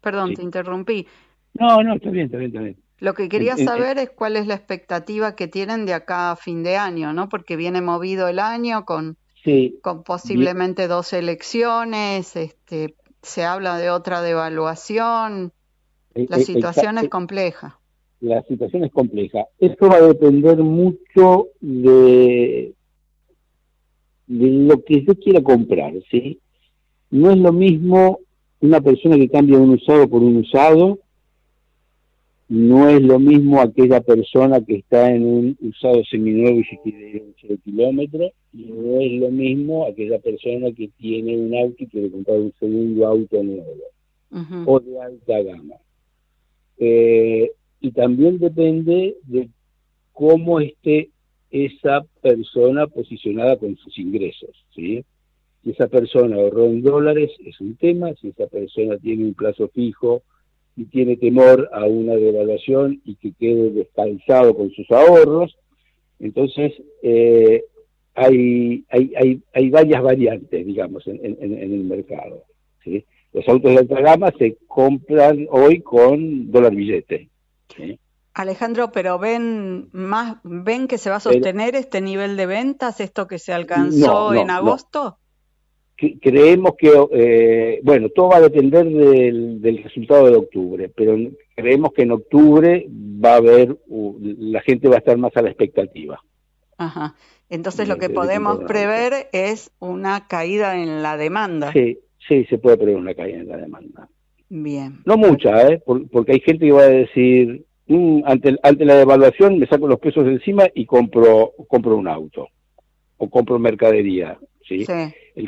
Perdón, te interrumpí. No, no, está bien, está bien, está bien. Lo que quería saber es cuál es la expectativa que tienen de acá a fin de año, ¿no? Porque viene movido el año con, con posiblemente dos elecciones, este, se habla de otra devaluación, eh, la eh, situación es compleja la situación es compleja. Esto va a depender mucho de, de lo que yo quiera comprar, ¿sí? No es lo mismo una persona que cambia un usado por un usado, no es lo mismo aquella persona que está en un usado seminuevo y se quiere ir a un cero kilómetro, y no es lo mismo aquella persona que tiene un auto y quiere comprar un segundo auto nuevo o de alta gama. Eh, y también depende de cómo esté esa persona posicionada con sus ingresos, ¿sí? Si esa persona ahorró en dólares es un tema, si esa persona tiene un plazo fijo y tiene temor a una devaluación y que quede descansado con sus ahorros, entonces eh, hay, hay, hay, hay, varias variantes, digamos, en, en, en el mercado. ¿sí? Los autos de alta gama se compran hoy con dólar billete, Alejandro, pero ven más, ven que se va a sostener este nivel de ventas, esto que se alcanzó en agosto. Creemos que, eh, bueno, todo va a depender del, resultado de octubre, pero creemos que en octubre va a haber, la gente va a estar más a la expectativa. Ajá. Entonces lo que podemos prever es una caída en la demanda. Sí, sí, se puede prever una caída en la demanda. Bien. No mucha, ¿eh? porque hay gente que va a decir, mm, ante, ante la devaluación me saco los pesos de encima y compro, compro un auto o compro mercadería. ¿Sí?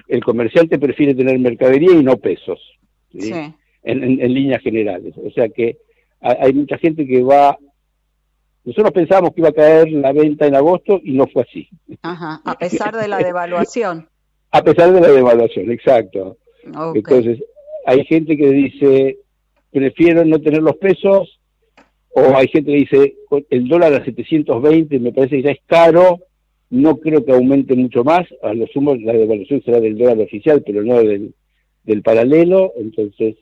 El, comerciante prefiere tener mercadería y no pesos. ¿sí? En, en, líneas generales. O sea que hay mucha gente que va nosotros pensábamos que iba a caer la venta en agosto y no fue así. Ajá, a pesar de la devaluación. a pesar de la devaluación, exacto. Entonces, hay gente que dice, prefiero no tener los pesos, o hay gente que dice, el dólar a 720 me parece que ya es caro, no creo que aumente mucho más, a lo sumo la devaluación será del dólar oficial, pero no del, del paralelo, entonces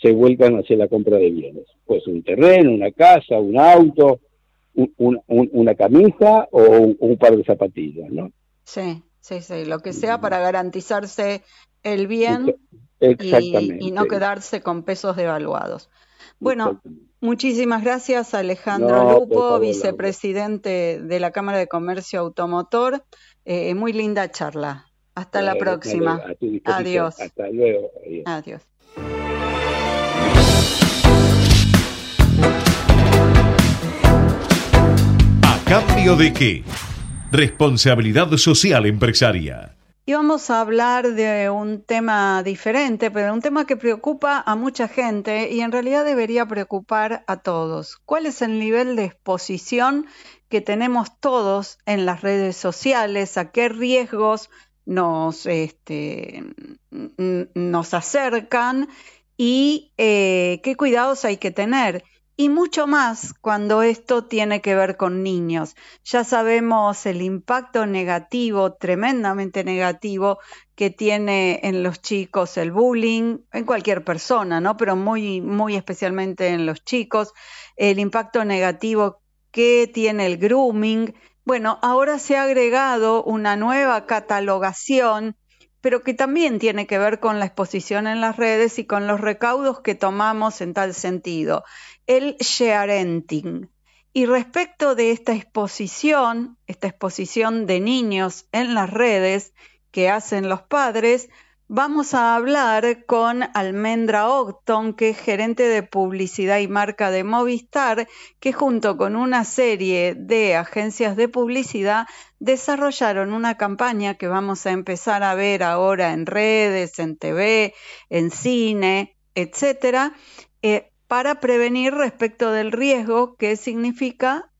se vuelcan hacia la compra de bienes. Pues un terreno, una casa, un auto, una camisa o un, un, par de zapatillas, ¿no? Sí, sí, sí, lo que sea para garantizarse el bien y, no quedarse con pesos devaluados. Bueno, muchísimas gracias Alejandro Lupo, vicepresidente de la Cámara de Comercio Automotor. Eh, muy linda charla. Hasta la próxima. Adiós. Hasta luego. Adiós. ¿A cambio de qué? Responsabilidad social empresaria. Y vamos a hablar de un tema diferente, pero un tema que preocupa a mucha gente y en realidad debería preocupar a todos. ¿Cuál es el nivel de exposición que tenemos todos en las redes sociales? ¿A qué riesgos nos, este, nos acercan? ¿Y eh, qué cuidados hay que tener? Y mucho más cuando esto tiene que ver con niños. Ya sabemos el impacto negativo, tremendamente negativo, que tiene en los chicos el bullying, en cualquier persona, ¿no? Pero muy, muy especialmente en los chicos, el impacto negativo que tiene el grooming. Bueno, ahora se ha agregado una nueva catalogación pero que también tiene que ver con la exposición en las redes y con los recaudos que tomamos en tal sentido el sharenting. Y respecto de esta exposición, esta exposición de niños en las redes que hacen los padres, vamos a hablar con Almendra Octon, que es gerente de publicidad y marca de Movistar, que junto con una serie de agencias de publicidad desarrollaron una campaña que vamos a empezar a ver ahora en redes, en TV, en cine, etcétera, eh, para prevenir respecto del riesgo que significa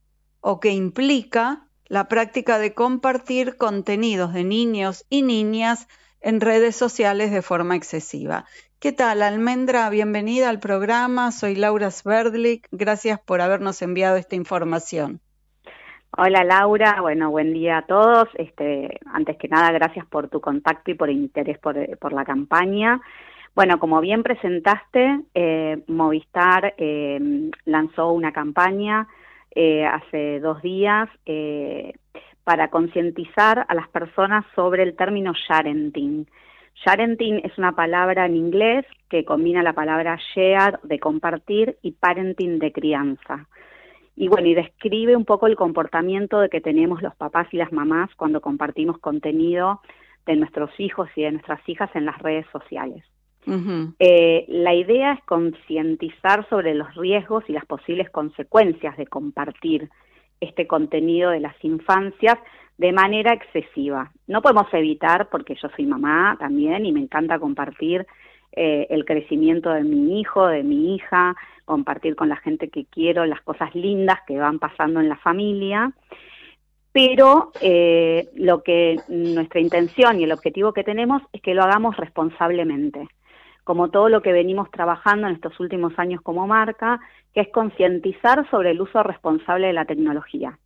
o que implica la práctica de compartir contenidos de niños y niñas en redes sociales de forma excesiva. ¿Qué tal, Almendra? Bienvenida al programa. Soy Laura Sverdlik. Gracias por habernos enviado esta información. Hola Laura, bueno, buen día a todos. Este, antes que nada, gracias por tu contacto y por el interés por, por la campaña. Bueno, como bien presentaste, eh, Movistar eh, lanzó una campaña eh, hace dos días para concientizar a las personas sobre el término sharenting. Sharenting es una palabra en inglés que combina la palabra share, de compartir, y parenting, de crianza. Y bueno, y describe un poco el comportamiento de que tenemos los papás y las mamás cuando compartimos contenido de nuestros hijos y de nuestras hijas en las redes sociales. Eh, la idea es concientizar sobre los riesgos y las posibles consecuencias de compartir este contenido de las infancias de manera excesiva. No podemos evitar, porque yo soy mamá también y me encanta compartir eh, el crecimiento de mi hijo, de mi hija, compartir con la gente que quiero las cosas lindas que van pasando en la familia, pero eh, lo que nuestra intención y el objetivo que tenemos es que lo hagamos responsablemente como todo lo que venimos trabajando en estos últimos años como marca, que es concientizar sobre el uso responsable de la tecnología.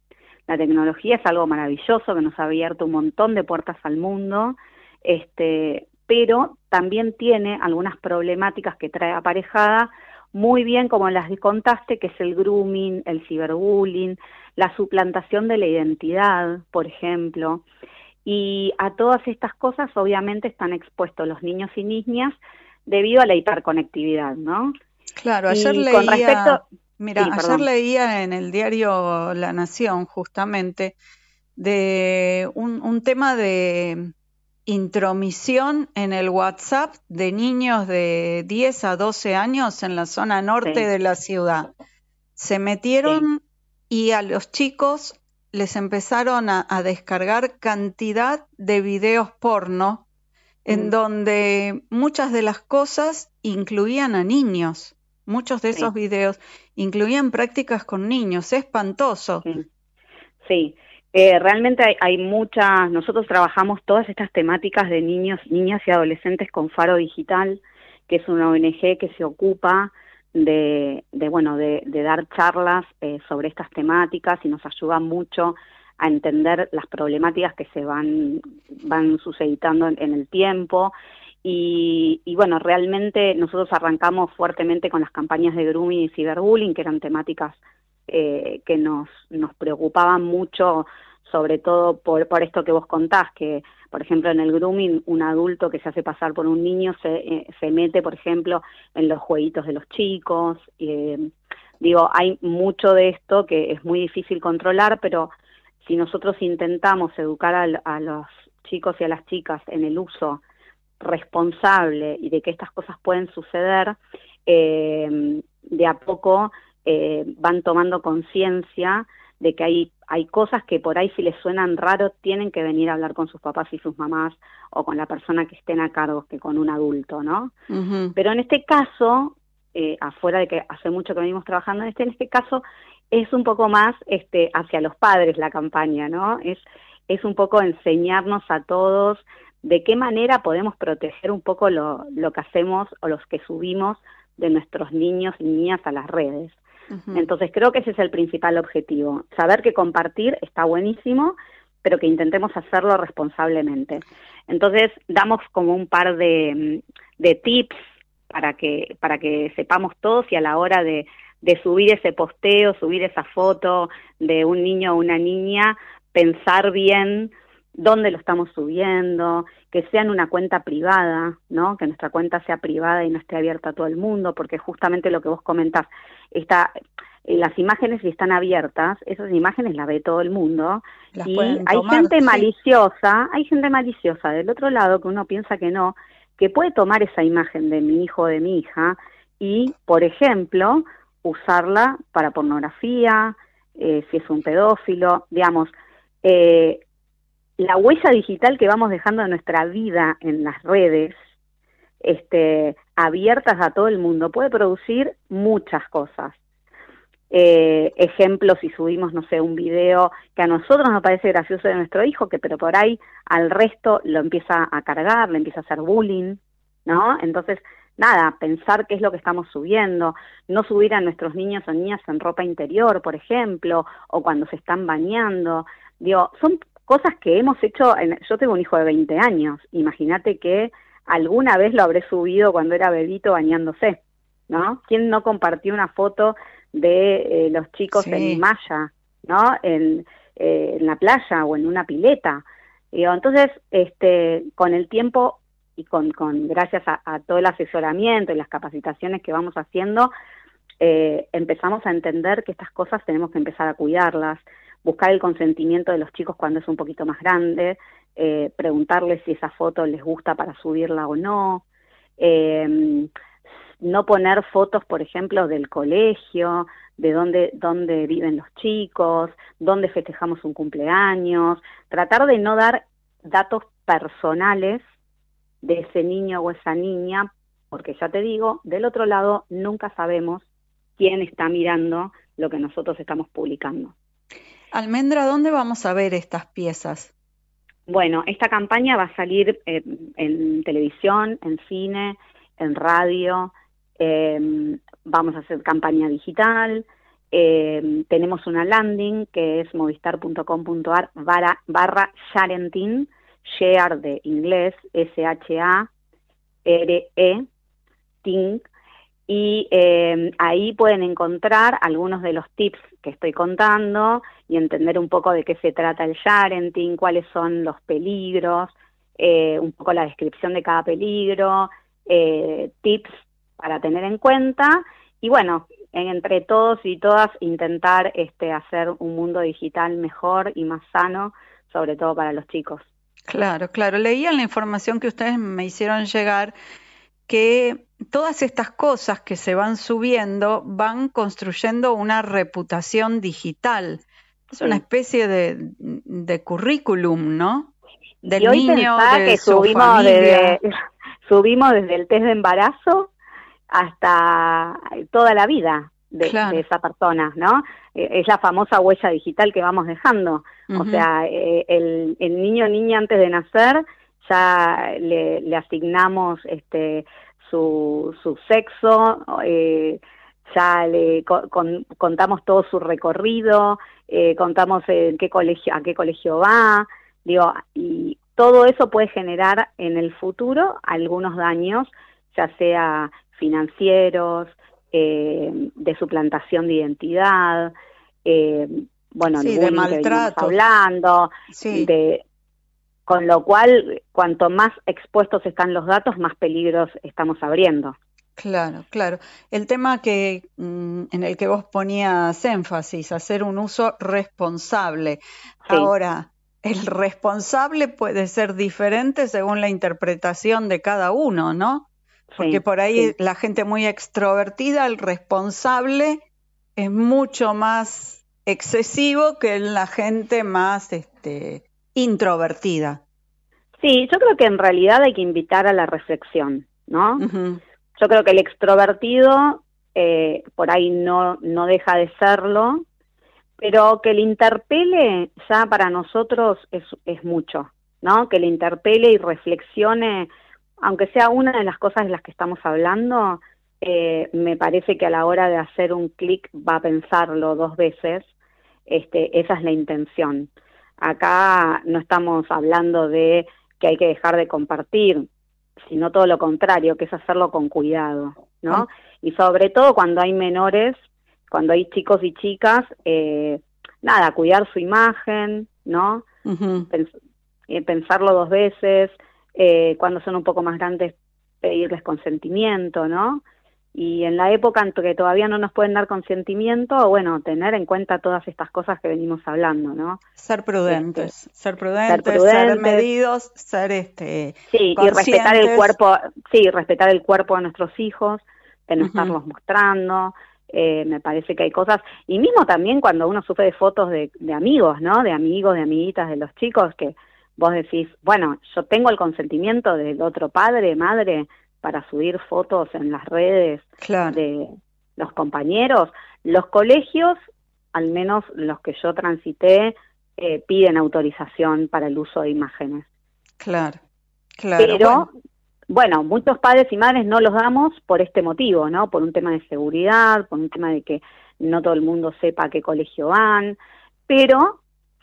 La tecnología es algo maravilloso que nos ha abierto un montón de puertas al mundo, este, pero también tiene algunas problemáticas que trae aparejada, muy bien como las contaste, que es el grooming, el ciberbullying, la suplantación de la identidad, por ejemplo. Y a todas estas cosas obviamente están expuestos los niños y niñas debido a la hiperconectividad, ¿no? Claro, ayer leía, mira, ayer leía en el diario La Nación justamente de un, tema de intromisión en el WhatsApp de niños de 10 a 12 años en la zona norte de la ciudad. Se metieron y a los chicos les empezaron a, a, descargar cantidad de videos porno en mm. donde muchas de las cosas incluían a niños. Muchos de esos videos incluían prácticas con niños. Es espantoso. Sí. Eh, realmente hay, hay, muchas, nosotros trabajamos todas estas temáticas de niños, niñas y adolescentes con Faro Digital, que es una ONG que se ocupa de, de bueno, de, dar charlas eh, sobre estas temáticas y nos ayuda mucho a entender las problemáticas que se van, van suceditando en, el tiempo. Y, bueno, realmente nosotros arrancamos fuertemente con las campañas de grooming y ciberbullying, que eran temáticas eh, que nos, nos preocupaban mucho, sobre todo por, por esto que vos contás, que por ejemplo en el grooming un adulto que se hace pasar por un niño se, eh, se mete, por ejemplo, en los jueguitos de los chicos. Eh, digo, hay mucho de esto que es muy difícil controlar, pero si nosotros intentamos educar a, los chicos y a las chicas en el uso responsable y de que estas cosas pueden suceder, eh, de a poco eh, van tomando conciencia de que hay, hay cosas que por ahí si les suenan raro tienen que venir a hablar con sus papás y sus mamás o con la persona que estén a cargo que con un adulto, ¿no? Pero en este caso, eh, afuera de que hace mucho que venimos trabajando en este, en este caso es un poco más este, hacia los padres la campaña, ¿no? Es, es un poco enseñarnos a todos de qué manera podemos proteger un poco lo, lo que hacemos o los que subimos de nuestros niños y niñas a las redes. Entonces creo que ese es el principal objetivo, saber que compartir está buenísimo, pero que intentemos hacerlo responsablemente. Entonces damos como un par de, de tips para que, para que sepamos todos y a la hora de, de subir ese posteo, subir esa foto de un niño o una niña, pensar bien dónde lo estamos subiendo, que sea en una cuenta privada, ¿no? Que nuestra cuenta sea privada y no esté abierta a todo el mundo, porque justamente lo que vos comentás, está, eh, las imágenes si están abiertas, esas imágenes las ve todo el mundo y hay gente maliciosa, hay gente maliciosa del otro lado que uno piensa que no, que puede tomar esa imagen de mi hijo o de mi hija y, por ejemplo, usarla para pornografía, eh, si es un pedófilo, digamos, eh, la huella digital que vamos dejando en nuestra vida en las redes, este, abiertas a todo el mundo, puede producir muchas cosas. Eh, ejemplos si subimos, no sé, un video que a nosotros nos parece gracioso de nuestro hijo, que pero por ahí al resto lo empieza a cargar, le empieza a hacer bullying, ¿no? Entonces, nada, pensar qué es lo que estamos subiendo, no subir a nuestros niños o niñas en ropa interior, por ejemplo, o cuando se están bañando. Digo, son cosas que hemos hecho, yo tengo un hijo de 20 años, imagínate que alguna vez lo habré subido cuando era bebito bañándose, ¿no? ¿Quién no compartió una foto de eh, los chicos en malla, ¿no? En, eh, en, la playa o en una pileta. Digo, entonces, este, con el tiempo y con, con gracias a, todo el asesoramiento y las capacitaciones que vamos haciendo, eh, empezamos a entender que estas cosas tenemos que empezar a cuidarlas, buscar el consentimiento de los chicos cuando es un poquito más grande, eh, preguntarles si esa foto les gusta para subirla o no, eh, no poner fotos, por ejemplo, del colegio, de dónde, dónde viven los chicos, dónde festejamos un cumpleaños, tratar de no dar datos personales de ese niño o esa niña, porque ya te digo, del otro lado nunca sabemos quién está mirando lo que nosotros estamos publicando. Almendra, ¿dónde vamos a ver estas piezas? Bueno, esta campaña va a salir en televisión, en cine, en radio, eh, vamos a hacer campaña digital, eh, tenemos una landing que es movistar.com.ar barra, barra share de inglés, S-H-A-R-E, Ting, y eh, ahí pueden encontrar algunos de los tips que estoy contando y entender un poco de qué se trata el Sharenting, cuáles son los peligros, eh, un poco la descripción de cada peligro, eh, tips para tener en cuenta y bueno, entre todos y todas intentar este, hacer un mundo digital mejor y más sano, sobre todo para los chicos. Claro, claro. Leía en la información que ustedes me hicieron llegar que todas estas cosas que se van subiendo van construyendo una reputación digital. Es una especie de, de currículum, ¿no? Del niño, de que subimos desde, subimos desde el test de embarazo hasta toda la vida de, esa persona, ¿no? Eh, es la famosa huella digital que vamos dejando. O sea, eh, el, el, niño o niña antes de nacer ya le, asignamos este su, su sexo, eh, ya le contamos todo su recorrido, contamos en qué colegio, a qué colegio va, digo, y todo eso puede generar en el futuro algunos daños, ya sea financieros, eh, de suplantación de identidad, eh, bueno, de maltrato. hablando, de, con lo cual, cuanto más expuestos están los datos, más peligros estamos abriendo. Claro, claro. El tema que mm, en el que vos ponías énfasis, hacer un uso responsable. Ahora, el responsable puede ser diferente según la interpretación de cada uno, ¿no? Porque por ahí la gente muy extrovertida, el responsable es mucho más excesivo que la gente más este, introvertida. Sí, yo creo que en realidad hay que invitar a la reflexión, ¿no? Yo creo que el extrovertido eh, por ahí no, no deja de serlo, pero que le interpele ya para nosotros es, es mucho, ¿no? Que le interpele y reflexione, aunque sea una de las cosas de las que estamos hablando, eh, me parece que a la hora de hacer un clic va a pensarlo dos veces, este, esa es la intención. Acá no estamos hablando de que hay que dejar de compartir, sino todo lo contrario, que es hacerlo con cuidado, ¿no? Ah. Y sobre todo cuando hay menores cuando hay chicos y chicas, eh, nada, cuidar su imagen, ¿no? Eh, pensarlo dos veces, eh, cuando son un poco más grandes, pedirles consentimiento, ¿no? Y en la época en que todavía no nos pueden dar consentimiento, bueno, tener en cuenta todas estas cosas que venimos hablando, ¿no? Ser prudentes, este, ser, prudentes ser, medidos, ser este. Sí, y respetar el cuerpo, sí, respetar el cuerpo de nuestros hijos, de no estarlos mostrando, eh, me parece que hay cosas, y mismo también cuando uno sufre de fotos de, amigos, ¿no? De amigos, de amiguitas, de los chicos, que vos decís, bueno, yo tengo el consentimiento del otro padre, madre, para subir fotos en las redes de los compañeros. Los colegios, al menos los que yo transité, eh, piden autorización para el uso de imágenes. Claro, claro. Pero bueno, muchos padres y madres no los damos por este motivo, ¿no? Por un tema de seguridad, por un tema de que no todo el mundo sepa a qué colegio van, pero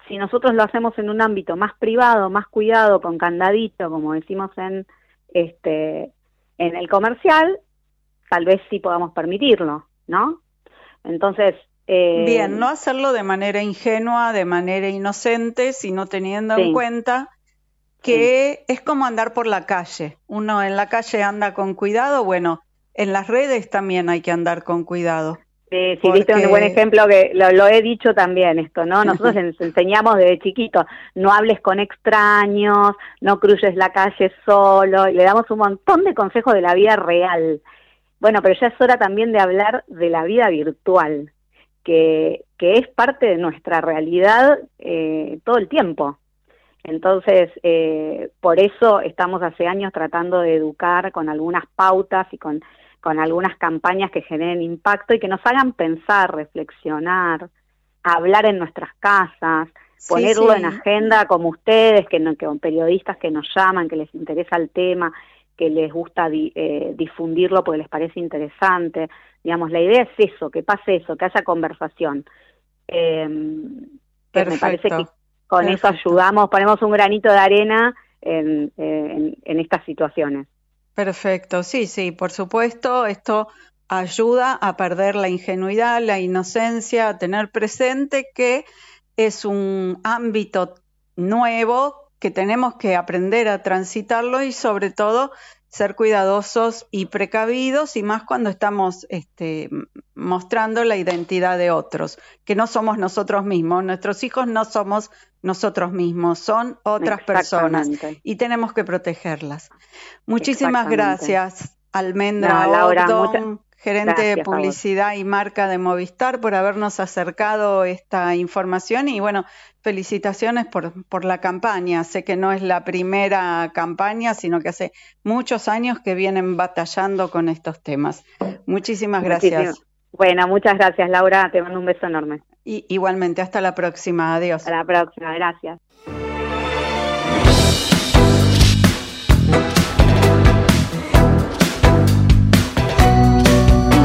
si nosotros lo hacemos en un ámbito más privado, más cuidado, con candadito, como decimos en este en el comercial, tal vez sí podamos permitirlo, ¿no? Entonces, eh, bien, no hacerlo de manera ingenua, de manera inocente, sino teniendo en cuenta que es como andar por la calle. Uno en la calle anda con cuidado, bueno, en las redes también hay que andar con cuidado. Sí, sí, viste un buen ejemplo que lo, he dicho también esto, ¿no? Nosotros les enseñamos desde chiquitos, no hables con extraños, no cruzes la calle solo, y le damos un montón de consejos de la vida real. Bueno, pero ya es hora también de hablar de la vida virtual, que, que es parte de nuestra realidad eh, todo el tiempo. Entonces, eh, por eso estamos hace años tratando de educar con algunas pautas y con, con algunas campañas que generen impacto y que nos hagan pensar, reflexionar, hablar en nuestras casas, ponerlo en agenda como ustedes, que, no, que periodistas que nos llaman, que les interesa el tema, que les gusta eh, difundirlo porque les parece interesante. Digamos, la idea es eso, que pase eso, que haya conversación. Eh, me parece que con eso ayudamos, ponemos un granito de arena en, en, estas situaciones. Perfecto, sí, sí, por supuesto, esto ayuda a perder la ingenuidad, la inocencia, a tener presente que es un ámbito nuevo que tenemos que aprender a transitarlo y sobre todo ser cuidadosos y precavidos y más cuando estamos este, mostrando la identidad de otros, que no somos nosotros mismos, nuestros hijos no somos nosotros mismos, son otras personas y tenemos que protegerlas. Muchísimas gracias, Almendra Laura, gerente de publicidad y marca de Movistar, por habernos acercado esta información y bueno, felicitaciones por, por la campaña. Sé que no es la primera campaña, sino que hace muchos años que vienen batallando con estos temas. Muchísimas gracias. Bueno, muchas gracias Laura, te mando un beso enorme. Y, igualmente, hasta la próxima, adiós. Hasta la próxima, gracias.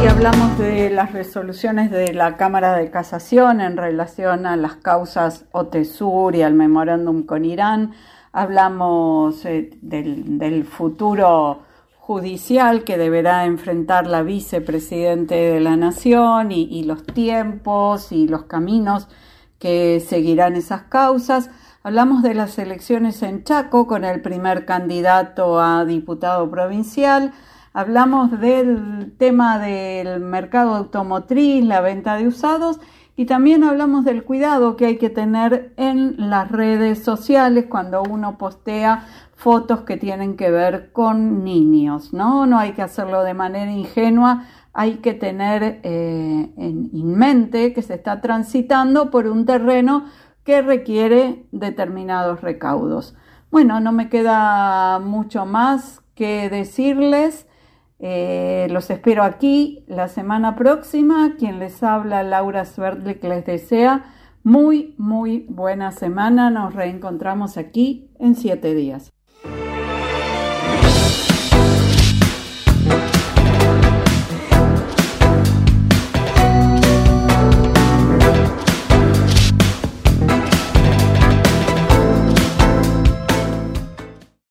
Y hablamos de las resoluciones de la Cámara de Casación en relación a las causas OTESUR y al memorándum con Irán. Hablamos eh, del, futuro judicial que deberá enfrentar la vicepresidente de la Nación y, los tiempos y los caminos que seguirán esas causas. Hablamos de las elecciones en Chaco con el primer candidato a diputado provincial. Hablamos del tema del mercado automotriz, la venta de usados Y también hablamos del cuidado que hay que tener en las redes sociales cuando uno postea fotos que tienen que ver con niños, ¿no? No hay que hacerlo de manera ingenua, hay que tener eh, en mente que se está transitando por un terreno que requiere determinados recaudos. Bueno, no me queda mucho más que decirles. Eh, los espero aquí la semana próxima. Quien les habla, Laura que les desea muy, muy buena semana. Nos reencontramos aquí en siete días.